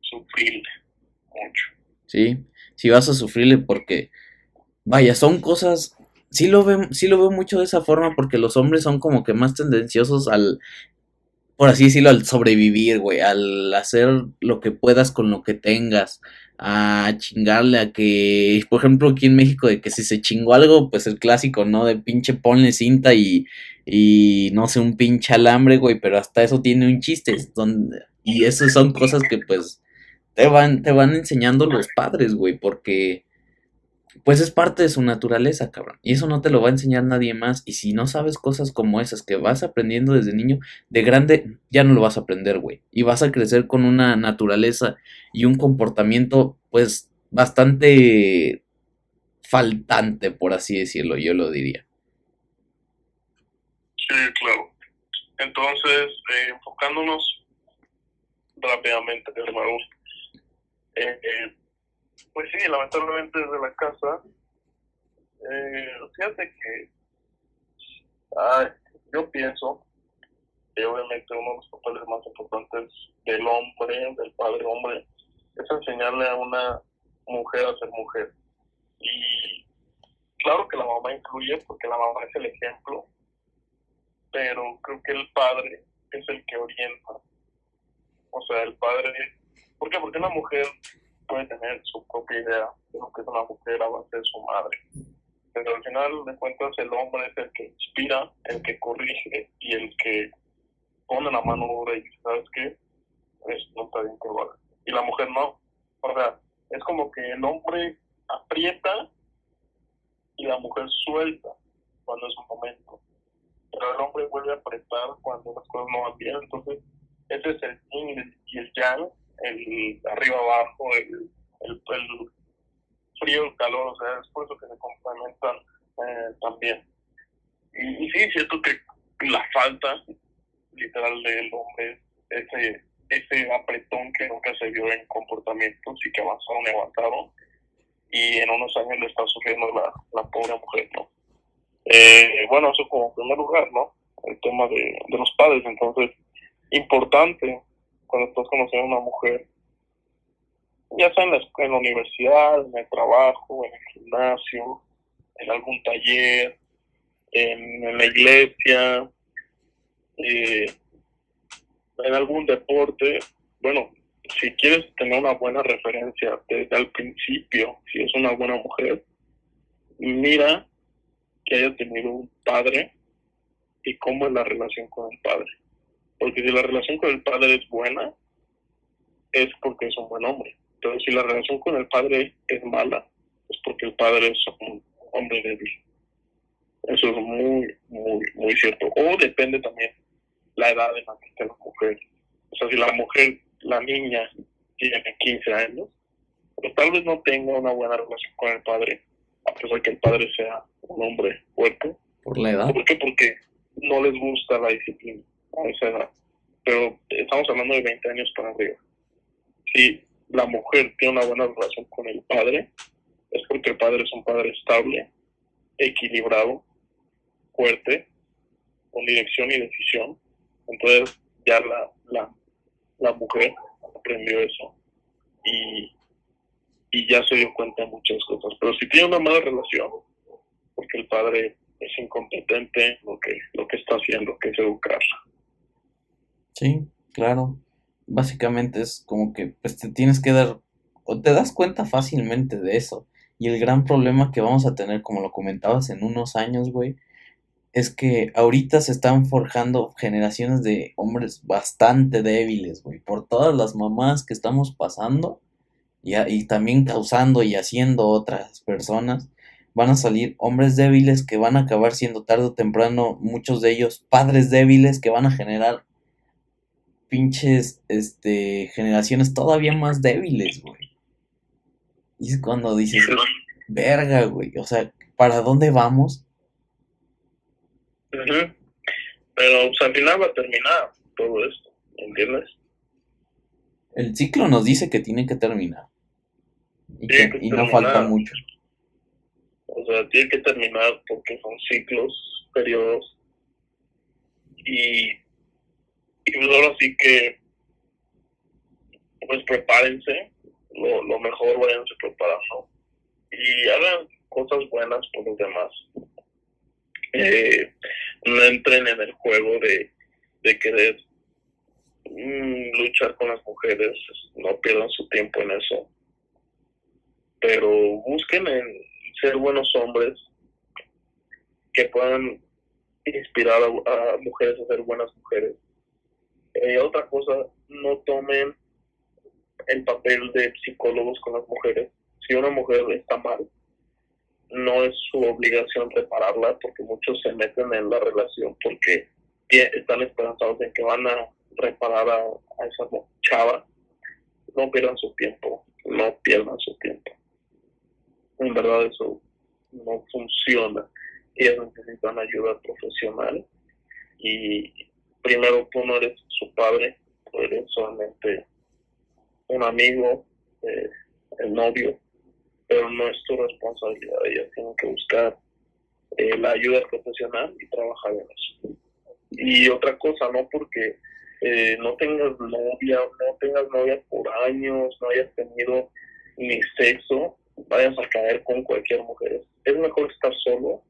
sufrirle mucho. Sí, sí vas a sufrirle porque, vaya, son cosas, sí lo, veo, sí lo veo mucho de esa forma porque los hombres son como que más tendenciosos al, por así decirlo, al sobrevivir, güey, al hacer lo que puedas con lo que tengas, a chingarle a que, por ejemplo, aquí en México, de que si se chingó algo, pues el clásico, ¿no? De pinche ponle cinta y, y no sé, un pinche alambre, güey, pero hasta eso tiene un chiste. Y esas son cosas que pues te van, te van enseñando los padres, güey, porque pues es parte de su naturaleza, cabrón. Y eso no te lo va a enseñar nadie más. Y si no sabes cosas como esas que vas aprendiendo desde niño, de grande ya no lo vas a aprender, güey. Y vas a crecer con una naturaleza y un comportamiento, pues, bastante faltante, por así decirlo, yo lo diría. Sí, claro. Entonces, eh, enfocándonos rápidamente, hermano, eh, eh, pues sí, lamentablemente desde la casa, eh, fíjate que yo pienso que obviamente uno de los papeles más importantes del hombre, del padre hombre, es enseñarle a una mujer a ser mujer. Y claro que la mamá incluye porque la mamá es el ejemplo, pero creo que el padre es el que orienta. O sea, el padre... ¿Por qué? Porque una mujer puede tener su propia idea de lo que es una mujer a base de su madre. Pero al final de cuentas el hombre es el que inspira, el que corrige y el que pone la mano dura y ¿sabes qué? Esto no está bien que lo Y la mujer no. O sea, es como que el hombre aprieta y la mujer suelta cuando es un momento pero el hombre vuelve a apretar cuando las cosas no van bien. Entonces, ese es el yin y el yang, el arriba abajo, el, el, frío, el calor, o sea, es por eso que se complementan eh, también. Y, y, sí, siento que la falta literal del hombre, ese, ese apretón que nunca se vio en comportamientos y que avanzaron y avanzaron, y en unos años le está sufriendo la, la pobre mujer, ¿no? Eh, bueno, eso como primer lugar, ¿no? El tema de, los padres. Entonces, importante cuando estás conociendo a una mujer, ya sea en la, en la universidad, en el trabajo, en el gimnasio, en algún taller, en, la iglesia, eh, en algún deporte. Bueno, si quieres tener una buena referencia desde el principio, si es una buena mujer, mira que haya tenido un padre y cómo es la relación con el padre. Porque si la relación con el padre es buena, es porque es un buen hombre. Pero si la relación con el padre es mala, es porque el padre es un hombre débil. Eso es muy, muy, muy cierto. O depende también la edad en la que esté la mujer. O sea, si la mujer, la niña, tiene 15 años, pues tal vez no tenga una buena relación con el padre, a pesar de que el padre sea un hombre fuerte. ¿Por la edad? ¿Por qué? Porque no les gusta la disciplina edad. Pero estamos hablando de 20 años para arriba. Si la mujer tiene una buena relación con el padre, es porque el padre es un padre estable, equilibrado, fuerte, con dirección y decisión. Entonces ya la, la, la mujer aprendió eso y, y ya se dio cuenta de muchas cosas. Pero si tiene una mala relación, porque el padre es incompetente lo que, lo que está haciendo, que es educarla. Sí, claro. Básicamente es como que pues te tienes que dar, o te das cuenta fácilmente de eso. Y el gran problema que vamos a tener, como lo comentabas en unos años, güey, es que ahorita se están forjando generaciones de hombres bastante débiles, güey, por todas las mamás que estamos pasando y, y, también causando y haciendo otras personas. Van a salir hombres débiles que van a acabar siendo tarde o temprano, muchos de ellos padres débiles que van a generar pinches este, generaciones todavía más débiles, güey. Y es cuando dices, verga, güey, o sea, ¿para dónde vamos? Pero pues, al final va a terminar todo esto, ¿entiendes? El ciclo nos dice que tiene que terminar. Y, que, y no falta mucho. O sea, tiene que terminar porque son ciclos, periodos. Y, y pues ahora sí que, pues prepárense, lo, lo mejor váyanse preparando. Y hagan cosas buenas por los demás. Eh, no entren en el juego de, de querer mm, luchar con las mujeres, no pierdan su tiempo en eso. Pero busquen en ser buenos hombres que puedan inspirar a, mujeres a ser buenas mujeres. Eh, otra cosa, no tomen el papel de psicólogos con las mujeres. Si una mujer está mal, no es su obligación repararla porque muchos se meten en la relación porque están esperanzados en que van a reparar a, esa chava. No pierdan su tiempo, no pierdan su tiempo. En verdad eso no funciona. Ellas necesitan ayuda profesional y primero tú no eres su padre, tú eres solamente un amigo, eh, el novio, pero no es tu responsabilidad. Ellas tienen que buscar eh, la ayuda profesional y trabajar en eso. Y otra cosa, no porque eh, no tengas novia, no tengas novia por años, no hayas tenido ni sexo, vayas a caer con cualquier mujer. Es mejor estar solo,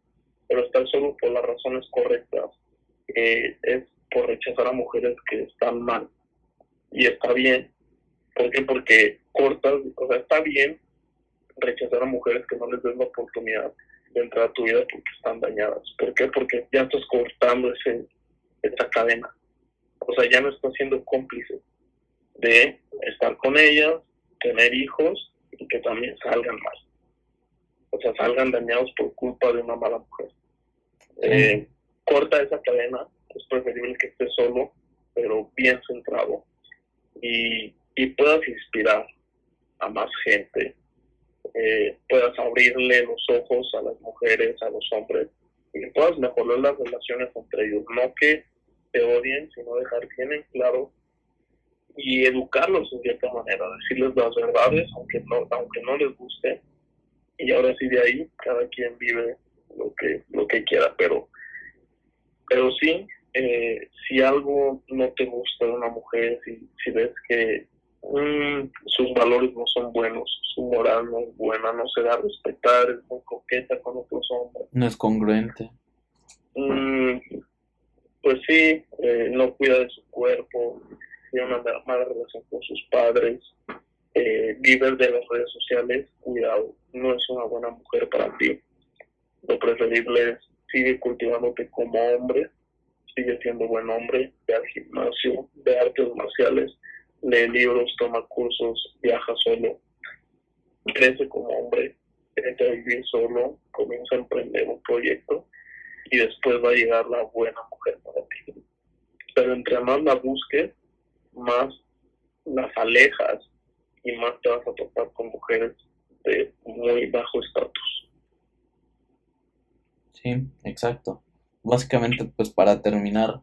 pero estar solo por las razones correctas. Eh, es por rechazar a mujeres que están mal. Y está bien. ¿Por qué? Porque cortas, o sea, está bien rechazar a mujeres que no les den la oportunidad de entrar a tu vida porque están dañadas. ¿Por qué? Porque ya estás cortando ese, esa cadena. O sea, ya no estás siendo cómplice de estar con ellas, tener hijos y que también salgan mal. O sea, salgan dañados por culpa de una mala mujer. Eh, corta esa cadena, es preferible que estés solo, pero bien centrado y, y puedas inspirar a más gente eh, puedas abrirle los ojos a las mujeres, a los hombres, y puedas mejorar las relaciones entre ellos. No que te odien, sino dejar bien en claro y educarlos de cierta manera, decirles las verdades, aunque no, aunque no les guste. Y ahora sí de ahí, cada quien vive lo que, lo que quiera, pero, pero sí, eh, si algo no te gusta de una mujer, si, si ves que Mm, sus valores no son buenos, su moral no es buena, no se da a respetar, es muy coqueta con otros hombres. No es congruente. Mm, pues sí, eh, no cuida de su cuerpo, tiene una mala relación con sus padres, eh, vive de las redes sociales, cuidado, no es una buena mujer para ti. Lo preferible es sigue cultivándote como hombre, sigue siendo buen hombre, ve al gimnasio, de artes marciales, lee libros, toma cursos, viaja solo, crece como hombre, entra a vivir solo, comienza a emprender un proyecto y después va a llegar la buena mujer para ti. Pero entre más la busques, más las alejas y más te vas a topar con mujeres de muy bajo estatus. Sí, exacto. Básicamente, pues para terminar,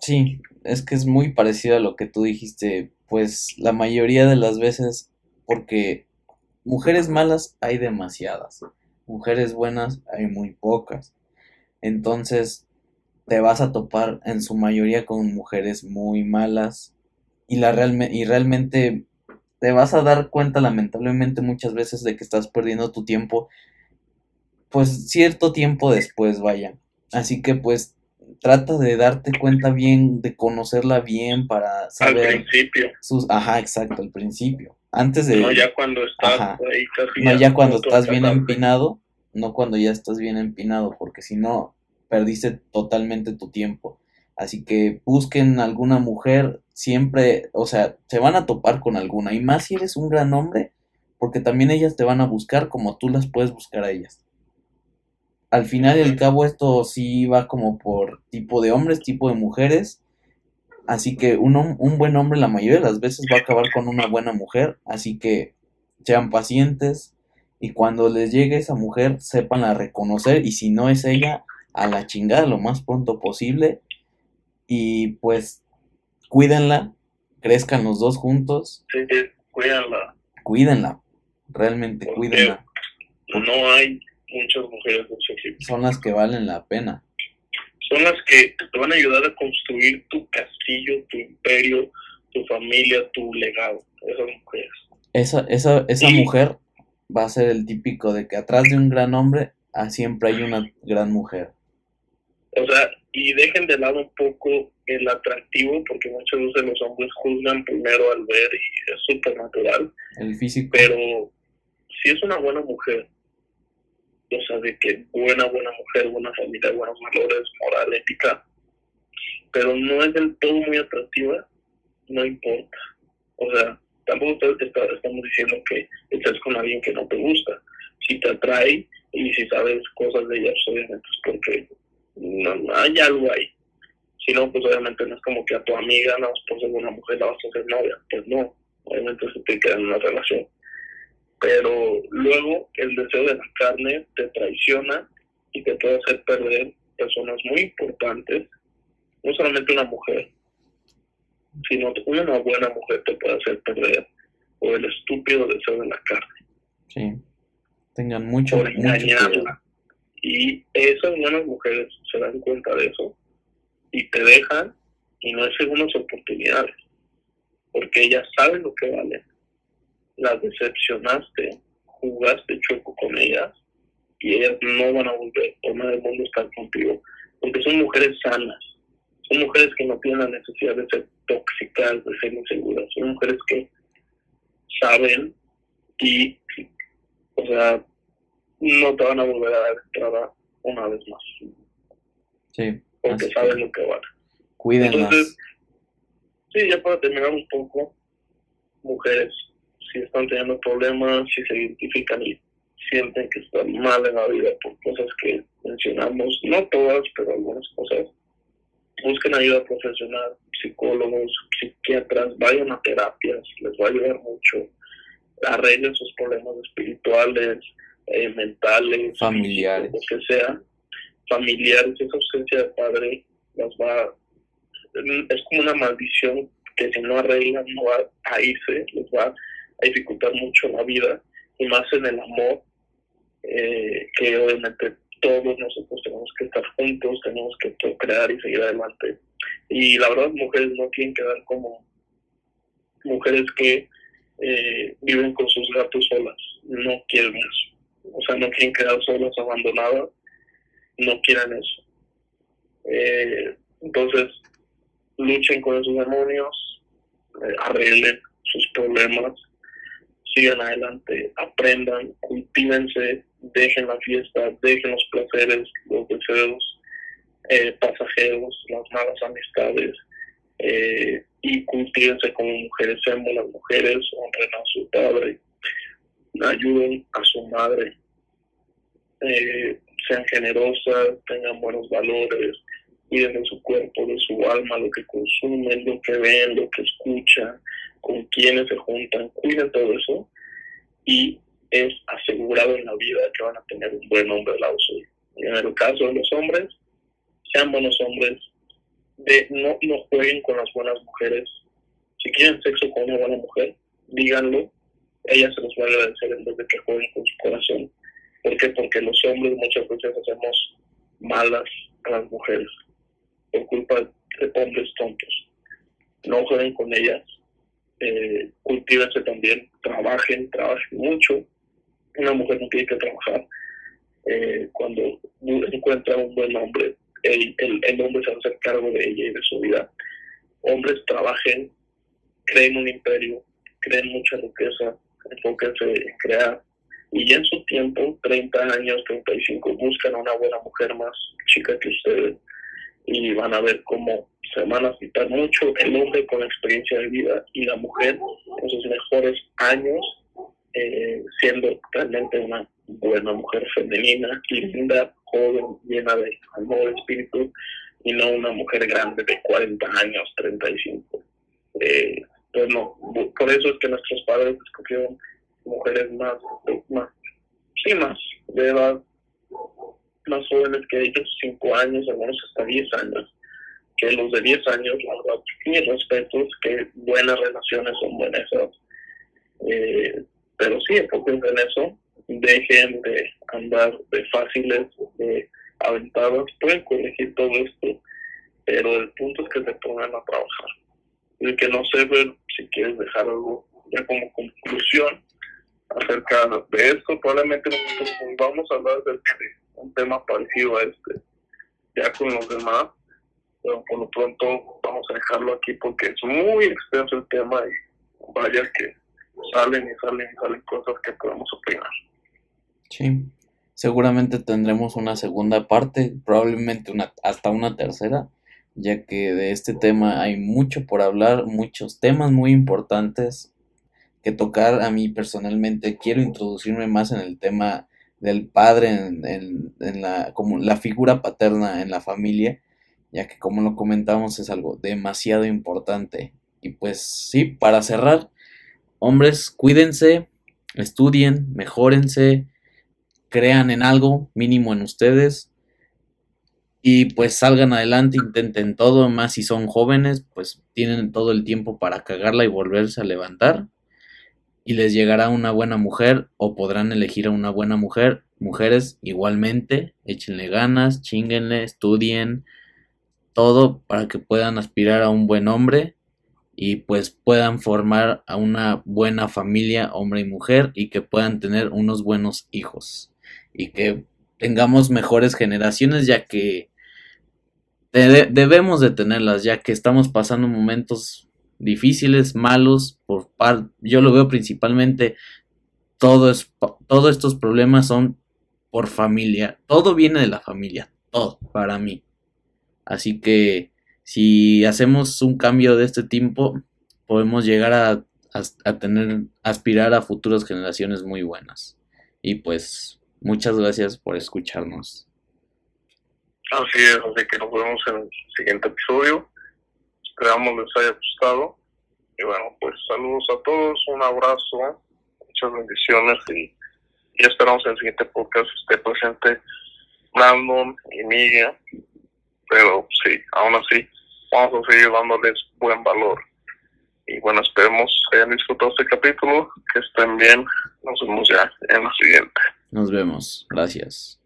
sí, es que es muy parecido a lo que tú dijiste, pues la mayoría de las veces, porque mujeres malas hay demasiadas, mujeres buenas hay muy pocas. Entonces, te vas a topar en su mayoría con mujeres muy malas y, la y realmente te vas a dar cuenta lamentablemente muchas veces de que estás perdiendo tu tiempo, pues cierto tiempo después, vaya. Así que pues trata de darte cuenta bien, de conocerla bien para saber... Al principio. Sus, ajá, exacto, al principio. Antes de... No, ya cuando estás ahí casi No, ya cuando estás bien empinado, no cuando ya estás bien empinado, porque si no, perdiste totalmente tu tiempo. Así que busquen alguna mujer, siempre, o sea, se van a topar con alguna. Y más si eres un gran hombre, porque también ellas te van a buscar como tú las puedes buscar a ellas. Al final y al cabo esto sí va como por tipo de hombres, tipo de mujeres. Así que un, un buen hombre la mayoría de las veces va a acabar con una buena mujer. Así que sean pacientes y cuando les llegue esa mujer sepan a reconocer y si no es ella, a la chingada lo más pronto posible y pues cuídenla, crezcan los dos juntos. Sí, cuídenla. Cuídenla, realmente cuídenla. No hay muchas mujeres. Son las que valen la pena. Son las que te van a ayudar a construir tu castillo, tu imperio, tu familia, tu legado. Esas mujeres. Esa, esa, esa mujer va a ser el típico de que atrás de un gran hombre ah, siempre hay una gran mujer. O sea, y dejen de lado un poco el atractivo, porque muchas veces los hombres juzgan primero al ver y es súper natural. El físico. Pero si es una buena mujer, o sea, de que buena, buena mujer, buena familia, buenos valores, moral, ética, pero no es del todo muy atractiva, no importa. O sea, tampoco estamos diciendo que estés con alguien que no te gusta. Si te atrae y si sabes cosas de ella, pues obviamente es porque no, hay algo ahí. Si no, pues obviamente no es como que a tu amiga, no, por ser una mujer la vas a hacer novia. Pues no, obviamente se te queda en una relación. Pero luego el deseo de la carne te traiciona y te puede hacer perder personas muy importantes. No solamente una mujer, sino una buena mujer te puede hacer perder o el estúpido deseo de la carne. Sí. Tengan mucho, por engañarla. Y esas buenas mujeres se dan cuenta de eso y te dejan y no es segundas oportunidades, porque ellas saben lo que valen. Las decepcionaste, jugaste choco con ellas y ellas no van a volver por nada del mundo estar contigo, porque son mujeres sanas, son mujeres que no tienen la necesidad de ser tóxicas, de ser inseguras, son mujeres que saben y, o sea, no te van a volver a dar entrada una vez más. Sí. Porque saben lo que van. Cuídenlas. Entonces, sí, ya para terminar un poco, mujeres, si están teniendo problemas, si se identifican y sienten que están mal en la vida por cosas que mencionamos, no todas, pero algunas cosas, busquen ayuda profesional, psicólogos, psiquiatras, vayan a terapias, les va a ayudar mucho, arreglen sus problemas espirituales, eh, mentales, familiares, lo que sea, familiares, esa ausencia de padre las va, es como una maldición que si no arreglan no va a irse, les va a dificultar mucho la vida y más en el amor, eh, que obviamente todos nosotros tenemos que estar juntos, tenemos que crear y seguir adelante. Y la verdad, mujeres no quieren quedar como mujeres que eh, viven con sus gatos solas, no quieren eso o sea, no quieren quedar solos, abandonados, no quieren eso. Eh, entonces, luchen con esos demonios, eh, arreglen sus problemas, sigan adelante, aprendan, cultívense, dejen la fiesta, dejen los placeres, los deseos eh, pasajeros, las malas amistades, y cultívense como mujeres, sean buenas mujeres, honren a su padre, ayuden a su madre, eh, sean generosas, tengan buenos valores, cuiden de su cuerpo, de su alma, lo que consumen, lo que ven, lo que escuchan, con quienes se juntan, cuiden todo eso y es asegurado en la vida que van a tener un buen hombre al lado suyo. En el caso de los hombres, sean buenos hombres, de no, no jueguen con las buenas mujeres. Si quieren sexo con una buena mujer, díganlo, ella se los va a agradecer en vez de que jueguen con su corazón. ¿Por qué? Porque los hombres muchas veces hacemos malas a las mujeres por culpa de hombres tontos. No jueguen con ellas, eh, cultívense también, trabajen, trabajen mucho. Una mujer no tiene que trabajar. Eh, cuando encuentra un buen hombre, el, el, el hombre se hacer cargo de ella y de su vida. Hombres trabajen, creen un imperio, creen mucha riqueza, enfóquense en crear. Y en su tiempo, 30 años, 35, buscan a una buena mujer más chica que ustedes y van a ver cómo se van a citar mucho el hombre con experiencia de vida y la mujer en sus mejores años, eh, siendo realmente una buena mujer femenina, linda, joven, llena de amor, espíritu, y no una mujer grande de 40 años, 35. Eh, pues no, por eso es que nuestros padres escogieron mujeres más, más, sí, más de edad más jóvenes que ellos, 5 años, algunos hasta 10 años. Que los de 10 años, la verdad, mis respetos, que buenas relaciones son buenas. Eh, pero sí, enfóquense en eso, dejen de andar de fáciles, de aventadas, pueden corregir todo esto, pero el punto es que se pongan a trabajar. Y que no se ven, si quieres dejar algo ya como conclusión acerca de esto, probablemente nosotros vamos a hablar del un tema parecido a este, ya con los demás, pero por lo pronto vamos a dejarlo aquí porque es muy extenso el tema y vaya que salen y salen y salen cosas que podemos opinar. Sí, seguramente tendremos una segunda parte, probablemente una, hasta una tercera, ya que de este tema hay mucho por hablar, muchos temas muy importantes que tocar. A mí personalmente quiero introducirme más en el tema del padre en, en, la, como la figura paterna en la familia, ya que como lo comentamos es algo demasiado importante. Y pues sí, para cerrar, hombres, cuídense, estudien, mejórense, crean en algo mínimo en ustedes y pues salgan adelante, intenten todo, más si son jóvenes, pues tienen todo el tiempo para cagarla y volverse a levantar y les llegará una buena mujer o podrán elegir a una buena mujer. Mujeres igualmente, échenle ganas, chinguenle, estudien, todo para que puedan aspirar a un buen hombre y pues puedan formar a una buena familia, hombre y mujer, y que puedan tener unos buenos hijos y que tengamos mejores generaciones ya que debemos de tenerlas ya que estamos pasando momentos difíciles, malos, por par yo lo veo principalmente, todos estos problemas son por familia, todo viene de la familia, todo, para mí. Así que si hacemos un cambio de este tiempo, podemos llegar a, a, tener, aspirar a futuras generaciones muy buenas. Y pues, muchas gracias por escucharnos. Así es, así que nos vemos en el siguiente episodio. Esperamos les haya gustado. Y bueno, pues saludos a todos, un abrazo, muchas bendiciones y, esperamos en el siguiente podcast esté presente Brandon y Miguel. Pero sí, aún así, vamos a seguir dándoles buen valor. Y bueno, esperemos que hayan disfrutado este capítulo, que estén bien. Nos vemos ya en la siguiente. Nos vemos. Gracias.